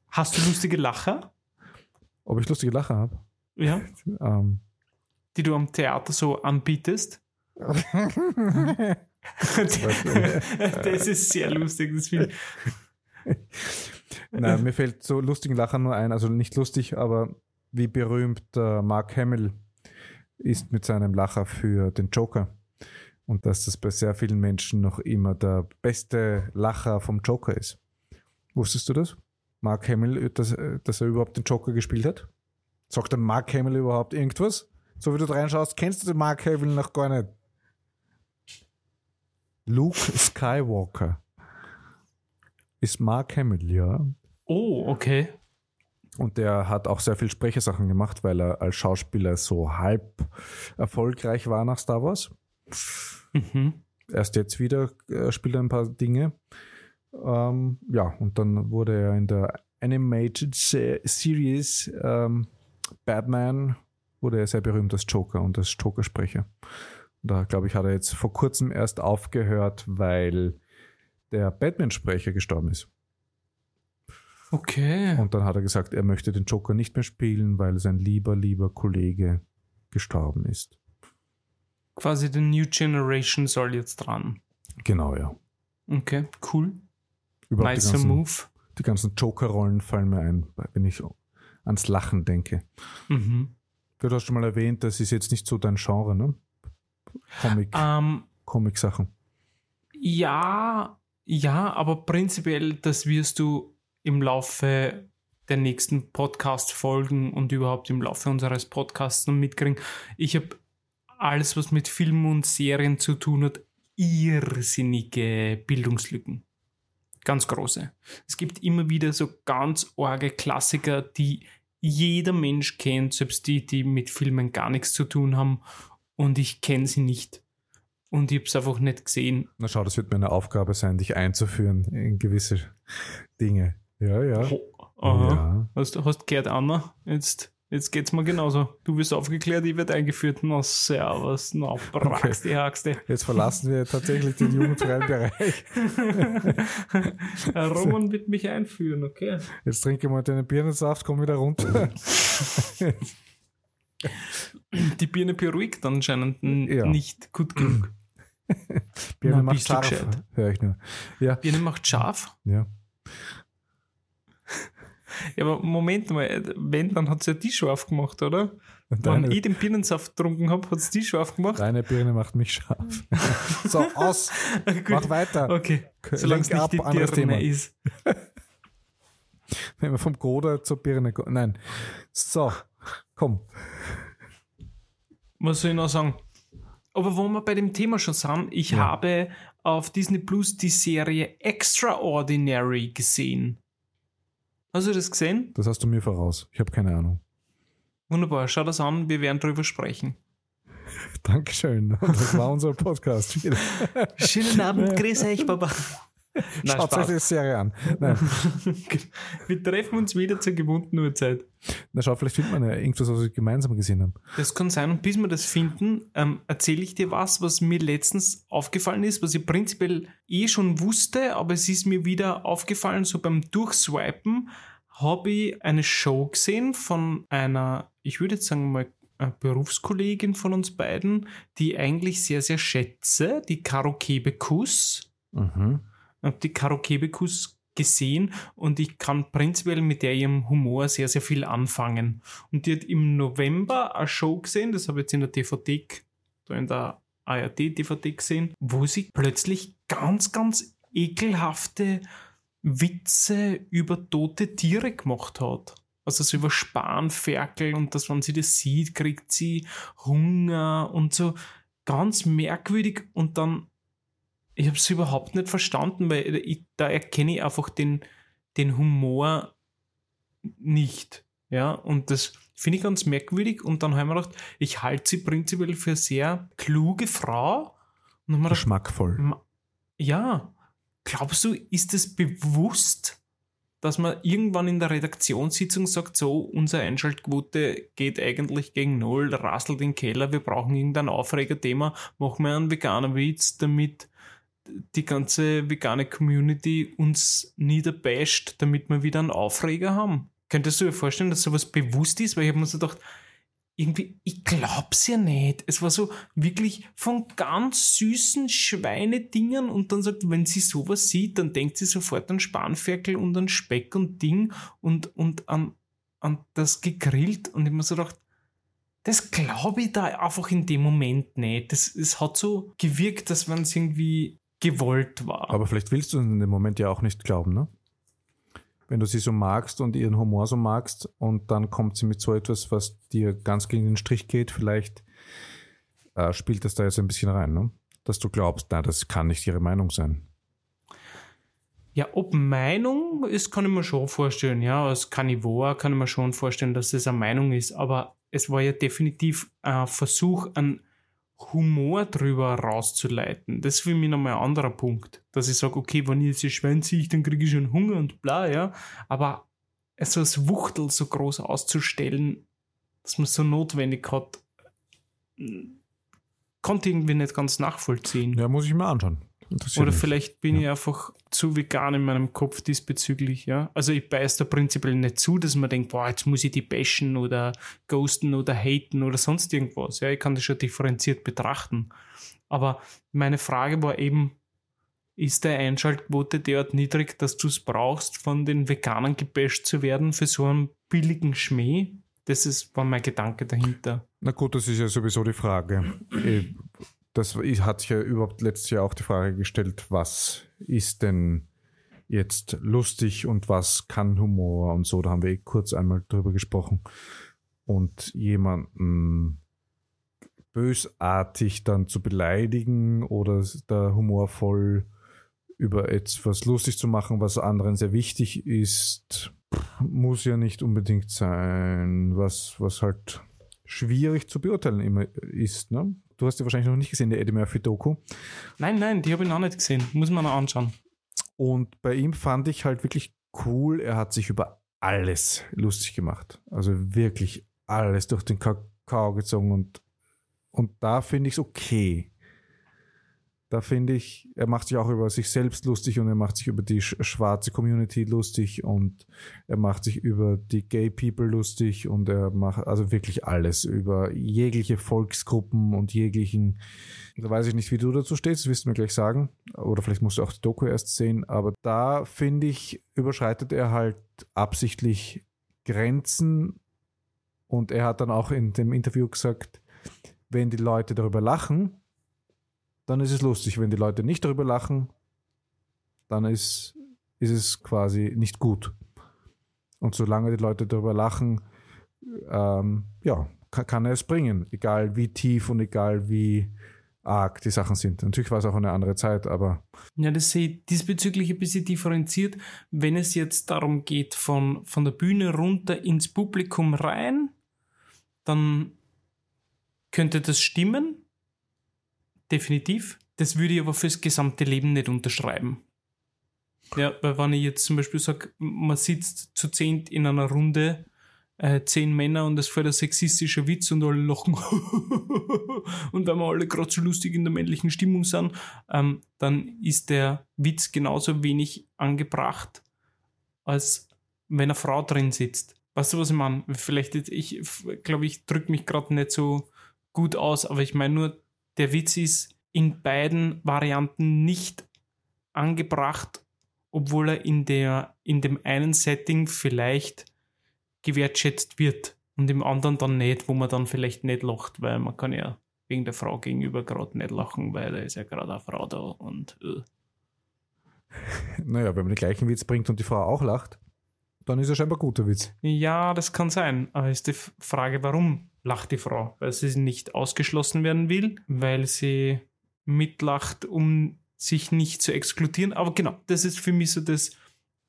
Hast du lustige Lacher? Ob ich lustige Lacher habe? Ja. Ähm, Die du am Theater so anbietest? das ist sehr lustig, das finde ich. Nein, mir fällt so lustigen Lacher nur ein, also nicht lustig, aber wie berühmt äh, Mark Hamill ist mit seinem Lacher für den Joker. Und dass das bei sehr vielen Menschen noch immer der beste Lacher vom Joker ist. Wusstest du das? Mark Hamill, dass, dass er überhaupt den Joker gespielt hat? Sagt der Mark Hamill überhaupt irgendwas? So wie du reinschaust, kennst du den Mark Hamill noch gar nicht. Luke Skywalker ist Mark Hamill, ja. Oh, okay. Und der hat auch sehr viel Sprechersachen gemacht, weil er als Schauspieler so halb erfolgreich war nach Star Wars. Mhm. Erst jetzt wieder äh, spielt er ein paar Dinge. Ähm, ja, und dann wurde er in der Animated Se Series ähm, Batman wurde er sehr berühmt als Joker und als Joker-Sprecher. Da, glaube ich, hat er jetzt vor kurzem erst aufgehört, weil der Batman-Sprecher gestorben ist. Okay. Und dann hat er gesagt, er möchte den Joker nicht mehr spielen, weil sein lieber, lieber Kollege gestorben ist. Quasi die New Generation soll jetzt dran. Genau, ja. Okay, cool. Überhaupt die Nicer ganzen, Move. die ganzen Joker-Rollen fallen mir ein, wenn ich ans Lachen denke. Mhm. Du hast schon mal erwähnt, das ist jetzt nicht so dein Genre, ne? Comic, Ähm, Comic-Sachen. ja, ja, aber prinzipiell, das wirst du im Laufe der nächsten Podcast-Folgen und überhaupt im Laufe unseres Podcasts noch mitkriegen. Ich habe alles, was mit Filmen und Serien zu tun hat, irrsinnige Bildungslücken. Ganz große. Es gibt immer wieder so ganz orge Klassiker, die jeder Mensch kennt, selbst die, die mit Filmen gar nichts zu tun haben. Und ich kenne sie nicht. Und ich habe es einfach nicht gesehen. Na schau, das wird meine Aufgabe sein, dich einzuführen in gewisse Dinge. Ja, ja. Aha. ja. Hast, hast gehört, Anna? Jetzt, jetzt geht's mir genauso. Du wirst aufgeklärt, ich werde eingeführt. Na, servus, na, die Haxte. Jetzt verlassen wir tatsächlich den jugendfreien Bereich. Roman wird mich einführen, okay? Jetzt trinke mal deinen Birnensaft, komm wieder runter. Die Birne beruhigt anscheinend Ja. nicht gut genug. Birne Na, macht scharf, höre ich nur. Ja, Birne macht scharf. ja. Ja, aber Moment mal, wenn, dann hat es ja die scharf gemacht, oder? Und Wenn Deine, ich den Birnensaft getrunken habe, hat es die scharf gemacht. deine Birne macht mich scharf. so, aus. Mach weiter. Okay, solange es nicht die Birne Thema. ist. Wenn wir vom Goda zur Birne kommen. Nein. So, komm. Was soll ich noch sagen? Aber wo wir bei dem Thema schon sind, ich Ja. habe auf Disney Plus die Serie Extraordinary gesehen. Hast du das gesehen? Das hast du mir voraus. Ich habe keine Ahnung. Wunderbar, schau das an, wir werden drüber sprechen. Dankeschön. Das war unser Podcast. Schönen Abend, grüß euch, Baba. Nein, Schaut euch Spaß. die Serie an. Wir treffen uns wieder zur gewohnten Uhrzeit. Na schau, vielleicht findet man ja irgendwas, was wir gemeinsam gesehen haben. Das kann sein. Und bis wir das finden, ähm, erzähle ich dir was, was mir letztens aufgefallen ist, was ich prinzipiell eh schon wusste, aber es ist mir wieder aufgefallen, so beim Durchswipen habe ich eine Show gesehen von einer, ich würde jetzt sagen mal, eine Berufskollegin von uns beiden, die ich eigentlich sehr, sehr schätze, die Karo Kebekus. Mhm. Habe die Karo Kebekus gesehen und ich kann prinzipiell mit der ihrem Humor sehr, sehr viel anfangen. Und die hat im November eine Show gesehen, das habe ich jetzt in der DVD, da in der ARD-DVD gesehen, wo sie plötzlich ganz, ganz ekelhafte Witze über tote Tiere gemacht hat. Also so über Spanferkel und dass, wenn sie das sieht, kriegt sie Hunger und so ganz merkwürdig und dann ich habe es überhaupt nicht verstanden, weil ich, da erkenne ich einfach den, den Humor nicht. Ja, und das finde ich ganz merkwürdig. Und dann haben wir gedacht, ich halte sie prinzipiell für eine sehr kluge Frau. Und gedacht, Geschmackvoll. Ma- ja, glaubst du, ist es bewusst, dass man irgendwann in der Redaktionssitzung sagt, so, unsere Einschaltquote geht eigentlich gegen Null, rasselt in den Keller, wir brauchen irgendein Aufregerthema, machen wir einen veganer Witz, damit die ganze vegane Community uns niederbasht, damit wir wieder einen Aufreger haben. Könntest du dir vorstellen, dass sowas bewusst ist? Weil ich habe mir so gedacht, irgendwie, ich glaub's ja nicht. Es war so wirklich von ganz süßen Schweinedingern und dann sagt, wenn sie sowas sieht, dann denkt sie sofort an Spanferkel und an Speck und Ding und, und an, an das gegrillt und ich mir so gedacht, das glaube ich da einfach in dem Moment nicht. Das, es hat so gewirkt, dass man es irgendwie gewollt war. Aber vielleicht willst du in dem Moment ja auch nicht glauben, ne? wenn du sie so magst und ihren Humor so magst und dann kommt sie mit so etwas, was dir ganz gegen den Strich geht, vielleicht äh, spielt das da jetzt ein bisschen rein, ne? dass du glaubst, na, das kann nicht ihre Meinung sein. Ja, ob Meinung ist, kann ich mir schon vorstellen. Ja, als Carnivore kann ich mir schon vorstellen, dass es eine Meinung ist. Aber es war ja definitiv ein Versuch, einen Humor drüber rauszuleiten. Das ist für mich nochmal ein anderer Punkt. Dass ich sage, okay, wenn ich jetzt ein Schwein ziehe, dann kriege ich schon Hunger und bla, ja. Aber so als Wuchtel so groß auszustellen, dass man so notwendig hat, konnte irgendwie nicht ganz nachvollziehen. Ja, muss ich mir anschauen. Oder vielleicht bin ja. ich einfach zu vegan in meinem Kopf diesbezüglich, ja. Also ich beiß da prinzipiell nicht zu, dass man denkt, boah, jetzt muss ich die bashen oder ghosten oder haten oder sonst irgendwas. Ja, ich kann das schon differenziert betrachten. Aber meine Frage war eben, ist der Einschaltquote derart niedrig, dass du es brauchst, von den Veganern gebasht zu werden für so einen billigen Schmäh? Das ist, war mein Gedanke dahinter. Na gut, das ist ja sowieso die Frage. Das hat sich ja überhaupt letztes Jahr auch die Frage gestellt, was ist denn jetzt lustig und was kann Humor und so. Da haben wir eh kurz einmal drüber gesprochen. Und jemanden bösartig dann zu beleidigen oder da humorvoll über etwas lustig zu machen, was anderen sehr wichtig ist, muss ja nicht unbedingt sein, was, was halt schwierig zu beurteilen immer ist. Ne? Du hast ja wahrscheinlich noch nicht gesehen, die Eddie Murphy-Doku. Nein, nein, die habe ich noch nicht gesehen. Muss man noch anschauen. Und bei ihm fand ich halt wirklich cool, er hat sich über alles lustig gemacht. Also wirklich alles durch den Kakao gezogen und, und da finde ich es okay. Da finde ich, er macht sich auch über sich selbst lustig und er macht sich über die schwarze Community lustig und er macht sich über die Gay People lustig und er macht also wirklich alles über jegliche Volksgruppen und jeglichen, da weiß ich nicht, wie du dazu stehst, das wirst du mir gleich sagen. Oder vielleicht musst du auch die Doku erst sehen, aber da finde ich, überschreitet er halt absichtlich Grenzen und er hat dann auch in dem Interview gesagt, wenn die Leute darüber lachen, dann ist es lustig. Wenn die Leute nicht darüber lachen, dann ist, ist es quasi nicht gut. Und solange die Leute darüber lachen, ähm, ja, kann, kann, er es bringen. Egal wie tief und egal wie arg die Sachen sind. Natürlich war es auch eine andere Zeit, aber. Ja, das sehe ich diesbezüglich ein bisschen differenziert. Wenn es jetzt darum geht, von, von der Bühne runter ins Publikum rein, dann könnte das stimmen definitiv. Das würde ich aber fürs gesamte Leben nicht unterschreiben. Ja, weil wenn ich jetzt zum Beispiel sage, man sitzt zu zehnt in einer Runde, äh, zehn Männer und es fällt ein sexistischer Witz und alle lachen und wenn wir alle gerade so lustig in der männlichen Stimmung sind, ähm, dann ist der Witz genauso wenig angebracht, als wenn eine Frau drin sitzt. Weißt du, was ich meine? Vielleicht, ich glaube, ich drücke mich gerade nicht so gut aus, aber ich meine nur, der Witz ist in beiden Varianten nicht angebracht, obwohl er in, der, in dem einen Setting vielleicht gewertschätzt wird und im anderen dann nicht, wo man dann vielleicht nicht lacht, weil man kann ja wegen der Frau gegenüber gerade nicht lachen, weil da ist ja gerade eine Frau da und uh. Naja, wenn man den gleichen Witz bringt und die Frau auch lacht, dann ist er scheinbar guter Witz. Ja, das kann sein. Aber ist die Frage, warum lacht die Frau? Weil sie nicht ausgeschlossen werden will, weil sie mitlacht, um sich nicht zu exkludieren. Aber genau, das ist für mich so das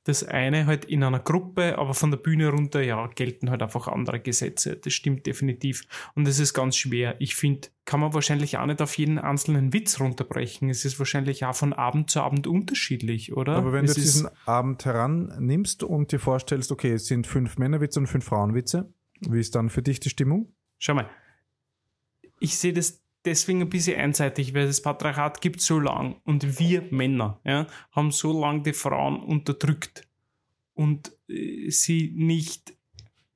das eine halt in einer Gruppe, aber von der Bühne runter, ja, gelten halt einfach andere Gesetze. Das stimmt definitiv. Und es ist ganz schwer. Ich finde, kann man wahrscheinlich auch nicht auf jeden einzelnen Witz runterbrechen. Es ist wahrscheinlich auch von Abend zu Abend unterschiedlich, oder? Aber wenn es du diesen Abend herannimmst und dir vorstellst, okay, es sind fünf Männerwitze und fünf Frauenwitze, wie ist dann für dich die Stimmung? Schau mal, ich sehe das deswegen ein bisschen einseitig, weil das Patriarchat gibt so lang und wir Männer ja, haben so lange die Frauen unterdrückt und äh, sie nicht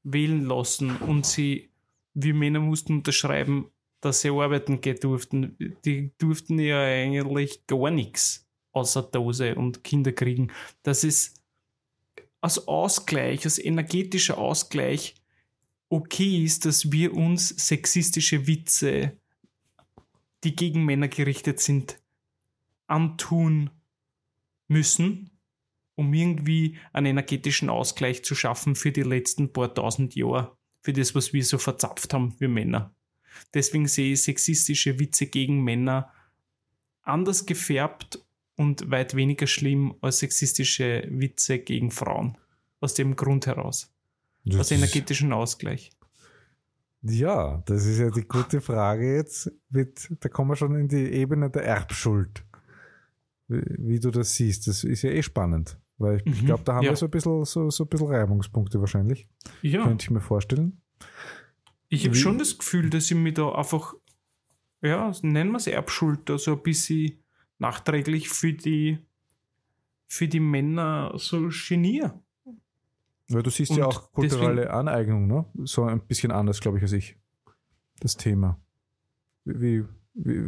wählen lassen und sie, wir Männer mussten unterschreiben, dass sie arbeiten gehen durften. Die durften ja eigentlich gar nichts außer Dose und Kinder kriegen. Das ist als Ausgleich, als energetischer Ausgleich okay ist, dass wir uns sexistische Witze die gegen Männer gerichtet sind, antun müssen, um irgendwie einen energetischen Ausgleich zu schaffen für die letzten paar tausend Jahre, für das, was wir so verzapft haben, wir Männer. Deswegen sehe ich sexistische Witze gegen Männer anders gefärbt und weit weniger schlimm als sexistische Witze gegen Frauen. Aus dem Grund heraus. Das Aus energetischen Ausgleich. Ja, das ist ja die gute Frage jetzt. Mit, da kommen wir schon in die Ebene der Erbschuld. Wie, wie du das siehst, das ist ja eh spannend. Weil ich, ich Mhm, glaube, da haben ja. wir so ein bisschen, so, so ein bisschen Reibungspunkte wahrscheinlich. Ja. Könnte ich mir vorstellen. Ich habe schon das Gefühl, dass ich mir da einfach, ja, nennen wir es Erbschuld, also ein bisschen nachträglich für die, für die Männer so genier. Weil du siehst ja Und auch kulturelle Aneignung, ne? So ein bisschen anders, glaube ich, als ich. Das Thema. Wie, wie,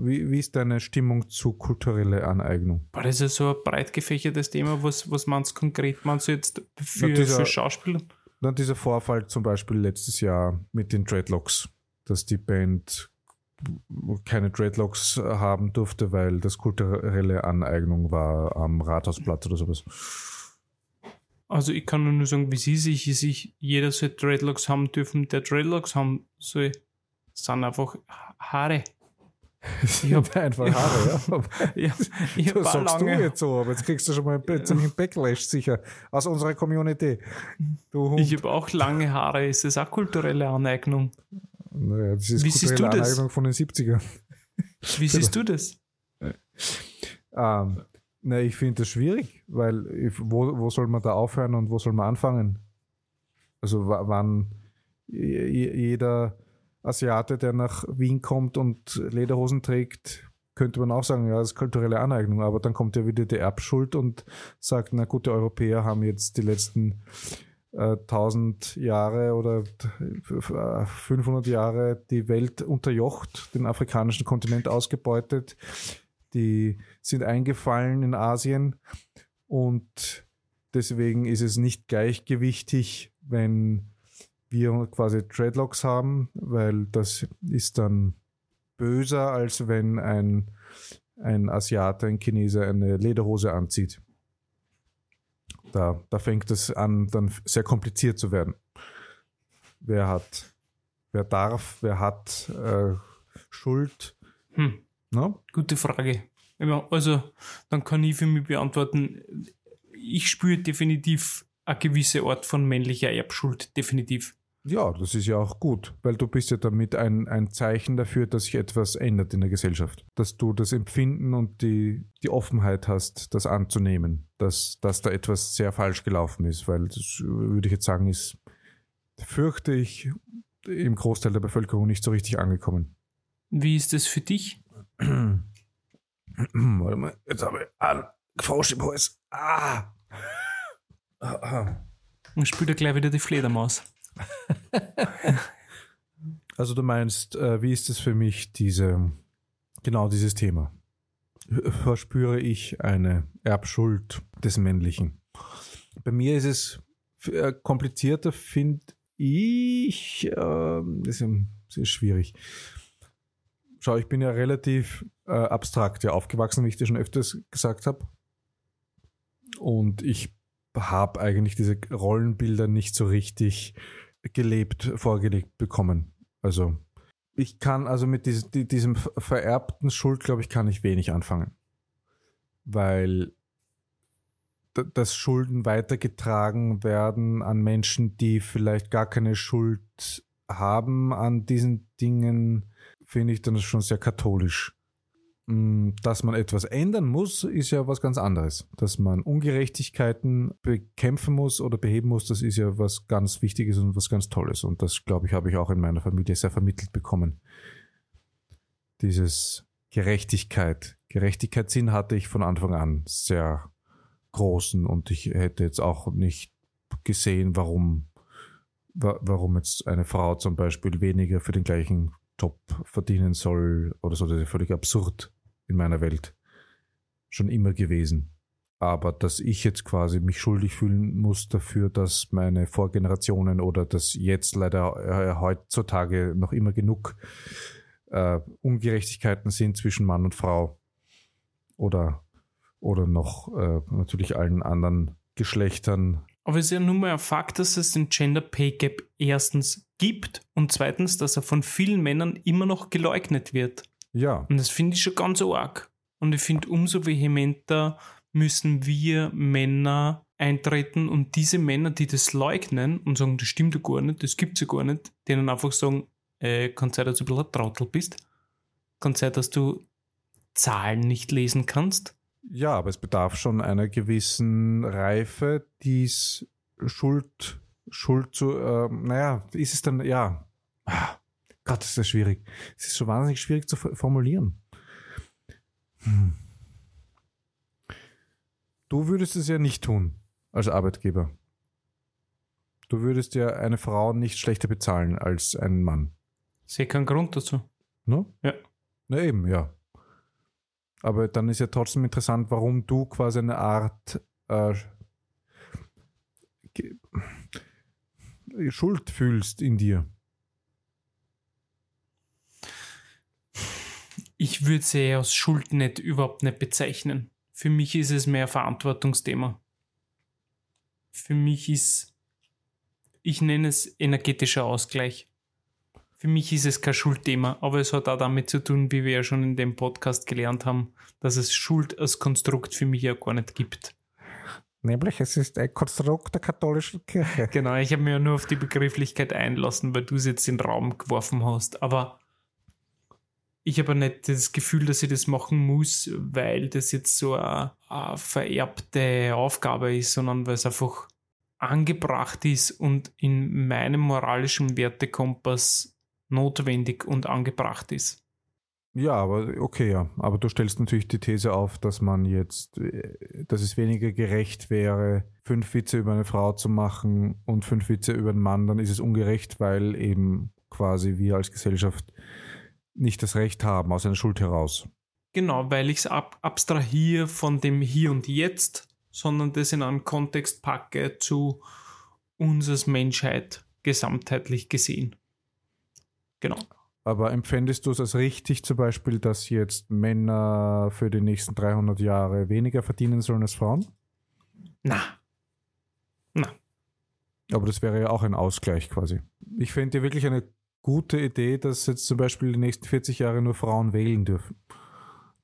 wie, wie ist deine Stimmung zu kultureller Aneignung? Boah, das ist ja so ein breit gefächertes Thema. Was, was meinst du konkret? Meinst du jetzt für, Na, dieser- für Schauspieler? Dann dieser Vorfall zum Beispiel letztes Jahr mit den Dreadlocks, dass die Band keine Dreadlocks haben durfte, weil das kulturelle Aneignung war am Rathausplatz oder sowas. Also ich kann nur sagen, wie sie sich, sich jeder soll Dreadlocks haben dürfen, der Dreadlocks haben soll. Das sind einfach Haare. Ich habe einfach Haare, ja. Ja, ich hab Das sagst du lange, jetzt so, aber jetzt kriegst du schon mal einen ziemlichen Backlash sicher aus unserer Community. Du ich habe auch lange Haare. Ist das auch kulturelle Aneignung? naja, das ist Wie siehst kulturelle du das? Aneignung von den 70ern. Wie siehst du das? Ähm, na, ich finde das schwierig, weil ich, wo, wo soll man da aufhören und wo soll man anfangen? Also wa- wann je- je- jeder Asiate, der nach Wien kommt und Lederhosen trägt, könnte man auch sagen, ja, das ist kulturelle Aneignung, aber dann kommt ja wieder die Erbschuld und sagt, na gut, die Europäer haben jetzt die letzten äh, 1000 Jahre oder äh, 500 Jahre die Welt unterjocht, den afrikanischen Kontinent ausgebeutet, die sind eingefallen in Asien und deswegen ist es nicht gleichgewichtig, wenn wir quasi Dreadlocks haben, weil das ist dann böser, als wenn ein, ein Asiate, ein Chineser eine Lederhose anzieht. Da, da fängt es an, dann sehr kompliziert zu werden. Wer hat, wer darf, wer hat äh, Schuld, Hm, ne? gute Frage. Also, dann kann ich für mich beantworten, ich spüre definitiv eine gewisse Art von männlicher Erbschuld, definitiv. Ja, das ist ja auch gut, weil du bist ja damit ein, ein Zeichen dafür, dass sich etwas ändert in der Gesellschaft. Dass du das Empfinden und die, die Offenheit hast, das anzunehmen, dass, dass da etwas sehr falsch gelaufen ist, weil das würde ich jetzt sagen, ist, fürchte ich, im Großteil der Bevölkerung nicht so richtig angekommen. Wie ist das für dich? Warte mal, jetzt habe ich einen Frosch im Hals. Ah! Und spielt er gleich wieder die Fledermaus. Also du meinst, äh, wie ist es für mich, diese, genau dieses Thema? Verspüre ich eine Erbschuld des Männlichen? Bei mir ist es äh, komplizierter, finde ich. Äh, ist, das ist schwierig. Schau, ich bin ja relativ äh, abstrakt ja aufgewachsen, wie ich dir schon öfters gesagt habe. Und ich habe eigentlich diese Rollenbilder nicht so richtig gelebt, vorgelegt bekommen. Also ich kann also mit diesem, die- diesem vererbten Schuld, glaube ich, kann ich wenig anfangen. Weil dass Schulden weitergetragen werden an Menschen, die vielleicht gar keine Schuld haben an diesen Dingen, finde ich dann schon sehr katholisch. Mm, Dass man etwas ändern muss, ist ja was ganz anderes. Dass man Ungerechtigkeiten bekämpfen muss oder beheben muss, das ist ja was ganz Wichtiges und was ganz Tolles. Und das, glaube ich, habe ich auch in meiner Familie sehr vermittelt bekommen. Dieses Gerechtigkeit. Gerechtigkeitssinn hatte ich von Anfang an sehr großen und ich hätte jetzt auch nicht gesehen, warum, wa- warum jetzt eine Frau zum Beispiel weniger für den gleichen Job verdienen soll oder so. Das ist völlig absurd in meiner Welt. Schon immer gewesen. Aber dass ich jetzt quasi mich schuldig fühlen muss dafür, dass meine Vorgenerationen oder dass jetzt leider äh, heutzutage noch immer genug äh, Ungerechtigkeiten sind zwischen Mann und Frau oder, oder noch äh, natürlich allen anderen Geschlechtern. Aber es ist ja nun mal ein Fakt, dass es den Gender Pay Gap erstens gibt und zweitens, dass er von vielen Männern immer noch geleugnet wird. Ja, Und das finde ich schon ganz arg. Und ich finde, umso vehementer müssen wir Männer eintreten und diese Männer, die das leugnen und sagen, das stimmt ja gar nicht, das gibt's ja gar nicht, denen einfach sagen, äh, kann sein, dass du ein bisschen ein Trottel bist. Kann sein, dass du Zahlen nicht lesen kannst. ja, aber es bedarf schon einer gewissen Reife, dies Schuld, Schuld zu, äh, naja, ist es dann, ja, ah, Gott, ist das schwierig. Es ist so wahnsinnig schwierig zu formulieren. Hm. Du würdest es ja nicht tun als Arbeitgeber. Du würdest ja eine Frau nicht schlechter bezahlen als einen Mann. Sehe keinen Grund dazu. Ne? Ja. Na eben, ja. Aber dann ist ja trotzdem interessant, warum du quasi eine Art äh, Schuld fühlst in dir. Ich würde sie als Schuld nicht überhaupt nicht bezeichnen. Für mich ist es mehr Verantwortungsthema. Für mich ist, ich nenne es energetischer Ausgleich. Für mich ist es kein Schuldthema, aber es hat auch damit zu tun, wie wir ja schon in dem Podcast gelernt haben, dass es Schuld als Konstrukt für mich ja gar nicht gibt. Nämlich, es ist ein Konstrukt der katholischen Kirche. Genau, ich habe mir nur auf die Begrifflichkeit einlassen, weil du es jetzt in den Raum geworfen hast. Aber ich habe nicht das Gefühl, dass ich das machen muss, weil das jetzt so eine, eine vererbte Aufgabe ist, sondern weil es einfach angebracht ist und in meinem moralischen Wertekompass notwendig und angebracht ist. Ja, aber okay, ja. Aber du stellst natürlich die These auf, dass man jetzt, äh, dass es weniger gerecht wäre, fünf Witze über eine Frau zu machen und fünf Witze über einen Mann, dann ist es ungerecht, weil eben quasi wir als Gesellschaft nicht das Recht haben, aus einer Schuld heraus. Genau, weil ich es ab abstrahiere von dem Hier und Jetzt, sondern das in einen Kontext packe zu uns als Menschheit gesamtheitlich gesehen. Genau. Aber empfändest du es als richtig zum Beispiel, dass jetzt Männer für die nächsten 300 Jahre weniger verdienen sollen als Frauen? Na, Aber das wäre ja auch ein Ausgleich quasi. Ich fände ja wirklich eine gute Idee, dass jetzt zum Beispiel die nächsten 40 Jahre nur Frauen wählen dürfen.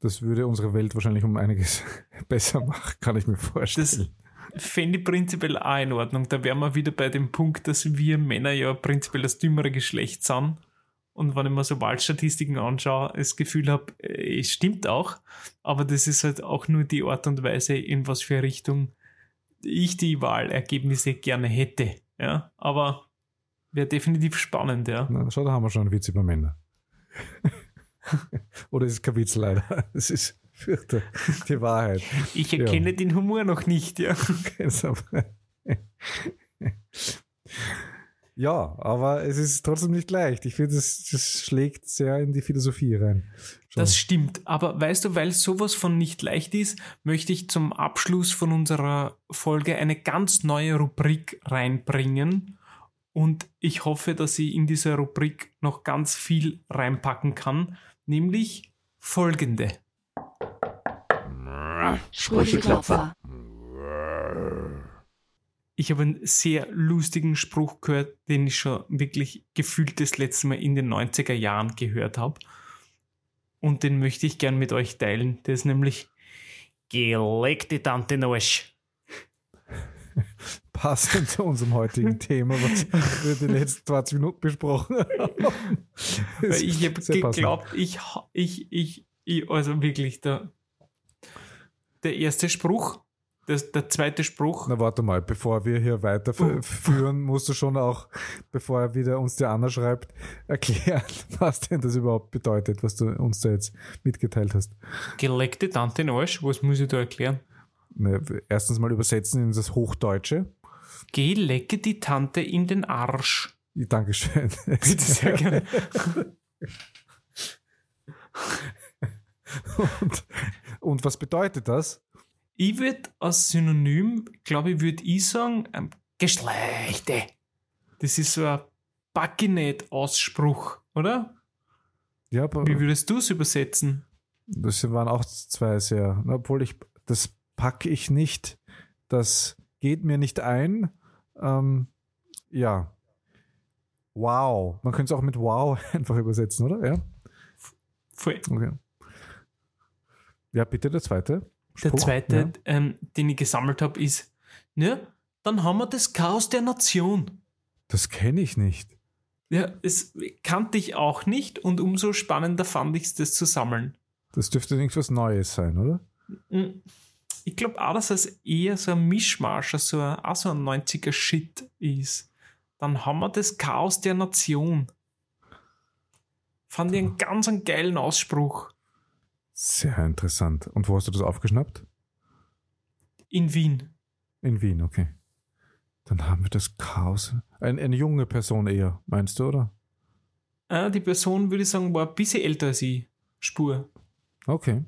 Das würde unsere Welt wahrscheinlich um einiges besser machen, kann ich mir vorstellen. fände ich prinzipiell auch in Ordnung. Da wären wir wieder bei dem Punkt, dass wir Männer ja prinzipiell das dümmere Geschlecht sind. Und wenn ich mir so Wahlstatistiken anschaue, das Gefühl habe, es stimmt auch, aber das ist halt auch nur die Art und Weise, in was für Richtung ich die Wahlergebnisse gerne hätte. Ja, aber wäre definitiv spannend, ja. Na, schau, da haben wir schon einen Witz über Männer. Oder ist es kein Witz leider? Es ist fürchte, die Wahrheit. Ich erkenne den Humor noch nicht, ja. Ja, aber es ist trotzdem nicht leicht. Ich finde, das, das schlägt sehr in die Philosophie rein. Schon. Das stimmt. Aber weißt du, weil sowas von nicht leicht ist, möchte ich zum Abschluss von unserer Folge eine ganz neue Rubrik reinbringen. Und ich hoffe, dass ich in dieser Rubrik noch ganz viel reinpacken kann, nämlich folgende. Sprücheklopfer. Ich habe einen sehr lustigen Spruch gehört, den ich schon wirklich gefühlt das letzte Mal in den 90er Jahren gehört habe. Und den möchte ich gern mit euch teilen. Der ist nämlich Geleg die Tante Arsch. Passend zu unserem heutigen Thema, was wir die letzten 20 Minuten besprochen haben. Ich habe geglaubt, ich, ich, ich, ich, also wirklich, der, der erste Spruch, das, der zweite Spruch. Na, warte mal, bevor wir hier weiterführen, musst du schon auch, bevor er wieder uns der Anna schreibt, erklären, was denn das überhaupt bedeutet, was du uns da jetzt mitgeteilt hast. Geleckte Tante in Arsch, was muss ich da erklären? Ne, erstens mal übersetzen in das Hochdeutsche. Geh lecke die Tante in den Arsch. Dankeschön. Bitte sehr gerne. und, und was bedeutet das? Ich würde als Synonym, glaube ich, würde ich sagen, ähm, Geschlechte. Das ist so ein Backinet-Ausspruch, oder? Ja, aber Wie würdest du es übersetzen? das waren auch zwei sehr, obwohl ich, das packe ich nicht, das geht mir nicht ein. Ähm, ja. Wow. Man könnte es auch mit wow einfach übersetzen, oder? Ja. Voll. Okay. Ja, bitte der zweite. Der zweite, ja. ähm, den ich gesammelt habe, ist, ne, dann haben wir das Chaos der Nation. Das kenne ich nicht. Ja, es kannte ich auch nicht und umso spannender fand ich es, das zu sammeln. Das dürfte irgendwas Neues sein, oder? Mm, Ich glaube auch, dass es eher so ein Mischmasch, so ein, auch so ein 90er Shit ist. Dann haben wir das Chaos der Nation. Fand ich einen ganz einen geilen Ausspruch. Sehr interessant. Und wo hast du das aufgeschnappt? In Wien. In Wien, okay. Dann haben wir das Chaos. Ein, eine junge Person eher, meinst du, oder? Äh, die Person, würde ich sagen, war ein bisschen älter als ich. Spur. Okay.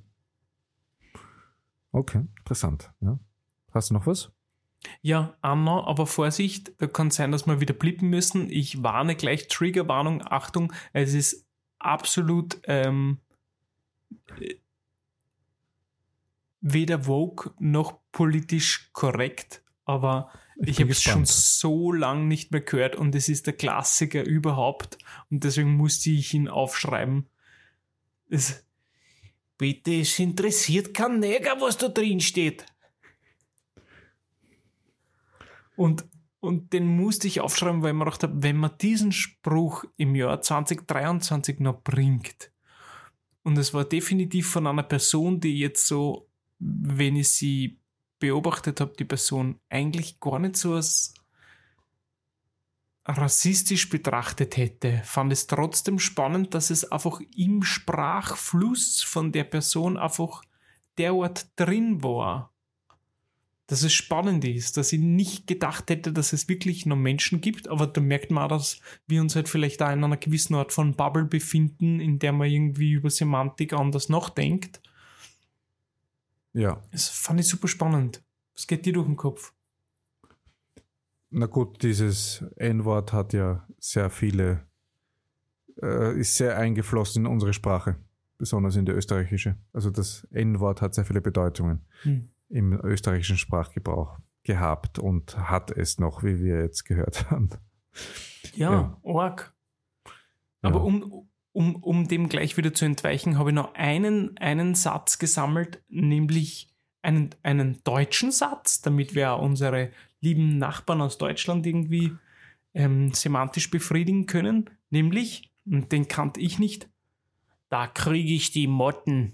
Okay, interessant. Ja. Hast du noch was? Ja, Anna, aber Vorsicht, da kann sein, dass wir wieder blippen müssen. Ich warne gleich, Triggerwarnung, Achtung, es ist absolut ähm, äh, weder Vogue noch politisch korrekt, aber ich, bin habe es schon so lang nicht mehr gehört und es ist der Klassiker überhaupt und deswegen musste ich ihn aufschreiben. Es, bitte, es interessiert kein Neger, was da drin steht. Und, und den musste ich aufschreiben, weil ich mir gedacht habe, wenn man diesen Spruch im Jahr 2023 noch bringt, und es war definitiv von einer Person, die jetzt so, wenn ich sie beobachtet habe, die Person eigentlich gar nicht so als rassistisch betrachtet hätte, fand es trotzdem spannend, dass es einfach im Sprachfluss von der Person einfach der Ort drin war. Dass es spannend ist, dass ich nicht gedacht hätte, dass es wirklich noch Menschen gibt, aber da merkt man auch, dass wir uns halt vielleicht auch in einer gewissen Art von Bubble befinden, in der man irgendwie über Semantik anders nachdenkt. Ja. Das fand ich super spannend. Was geht dir durch den Kopf? Na gut, dieses N-Wort hat ja sehr viele, äh, ist sehr eingeflossen in unsere Sprache, besonders in die österreichische. Also das N-Wort hat sehr viele Bedeutungen Hm. Im österreichischen Sprachgebrauch gehabt und hat es noch, wie wir jetzt gehört haben. Ja, Ja. arg. Aber Ja. um, um, um dem gleich wieder zu entweichen, habe ich noch einen, einen Satz gesammelt, nämlich einen, einen deutschen Satz, damit wir unsere lieben Nachbarn aus Deutschland irgendwie ähm, semantisch befriedigen können. Nämlich, und den kannte ich nicht, da kriege ich die Motten.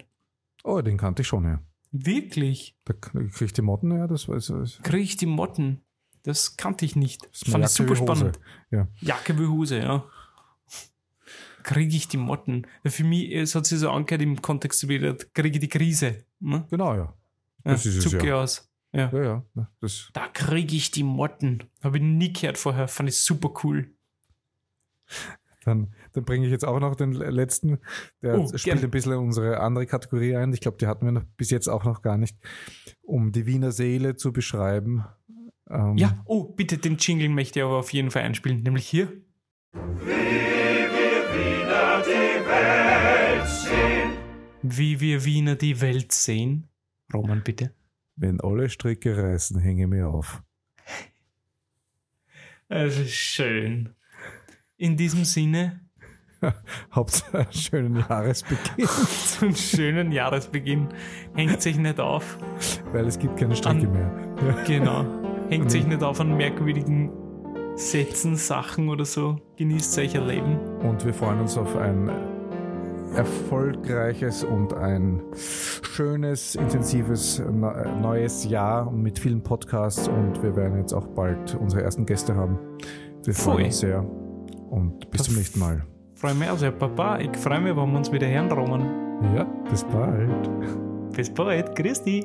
Oh, den kannte ich schon, ja. Wirklich? Da kriege ich die Motten, ja, das weiß ich. Kriege ich die Motten? Das kannte ich nicht. ist eine Fand ich super spannend. Ja. Jacke wie Hose, ja. Kriege ich die Motten. Für mich, es hat sich so angehört im Kontext wieder, kriege ich die Krise. Ne? Genau, ja. Ja, Das ist es, zucke ja. aus. Ja. Ja, ja. ja, Das, Da kriege ich die Motten. Habe ich nie gehört vorher. Fand ich super cool. dann dann bringe ich jetzt auch noch den letzten. Der Oh, spielt gerne. ein bisschen unsere andere Kategorie ein. Ich glaube, die hatten wir noch bis jetzt auch noch gar nicht. Um die Wiener Seele zu beschreiben. Ähm, Ja, oh, bitte, den Jingle möchte ich aber auf jeden Fall einspielen. Nämlich hier. Wie wir Wiener die Welt sehen. Roman, bitte. Wenn alle Stricke reißen, hänge mir auf. Es ist schön. In diesem Sinne, Hauptsache einen schönen Jahresbeginn, zum schönen Jahresbeginn. Hängt sich nicht auf. weil es gibt keine Stricke An- mehr. Ja. Genau. Hängt sich nicht auf an merkwürdigen Sätzen, Sachen oder so. Genießt euch ein Leben. Und wir freuen uns auf ein erfolgreiches und ein schönes, intensives neues Jahr mit vielen Podcasts und wir werden jetzt auch bald unsere ersten Gäste haben. Wir freuen Pfui. uns sehr und bis zum nächsten Mal. Freue mich also, Papa. Ich freue mich, wenn wir uns wieder hören, Roman. Ja, bis bald. Bis bald. Grüß dich.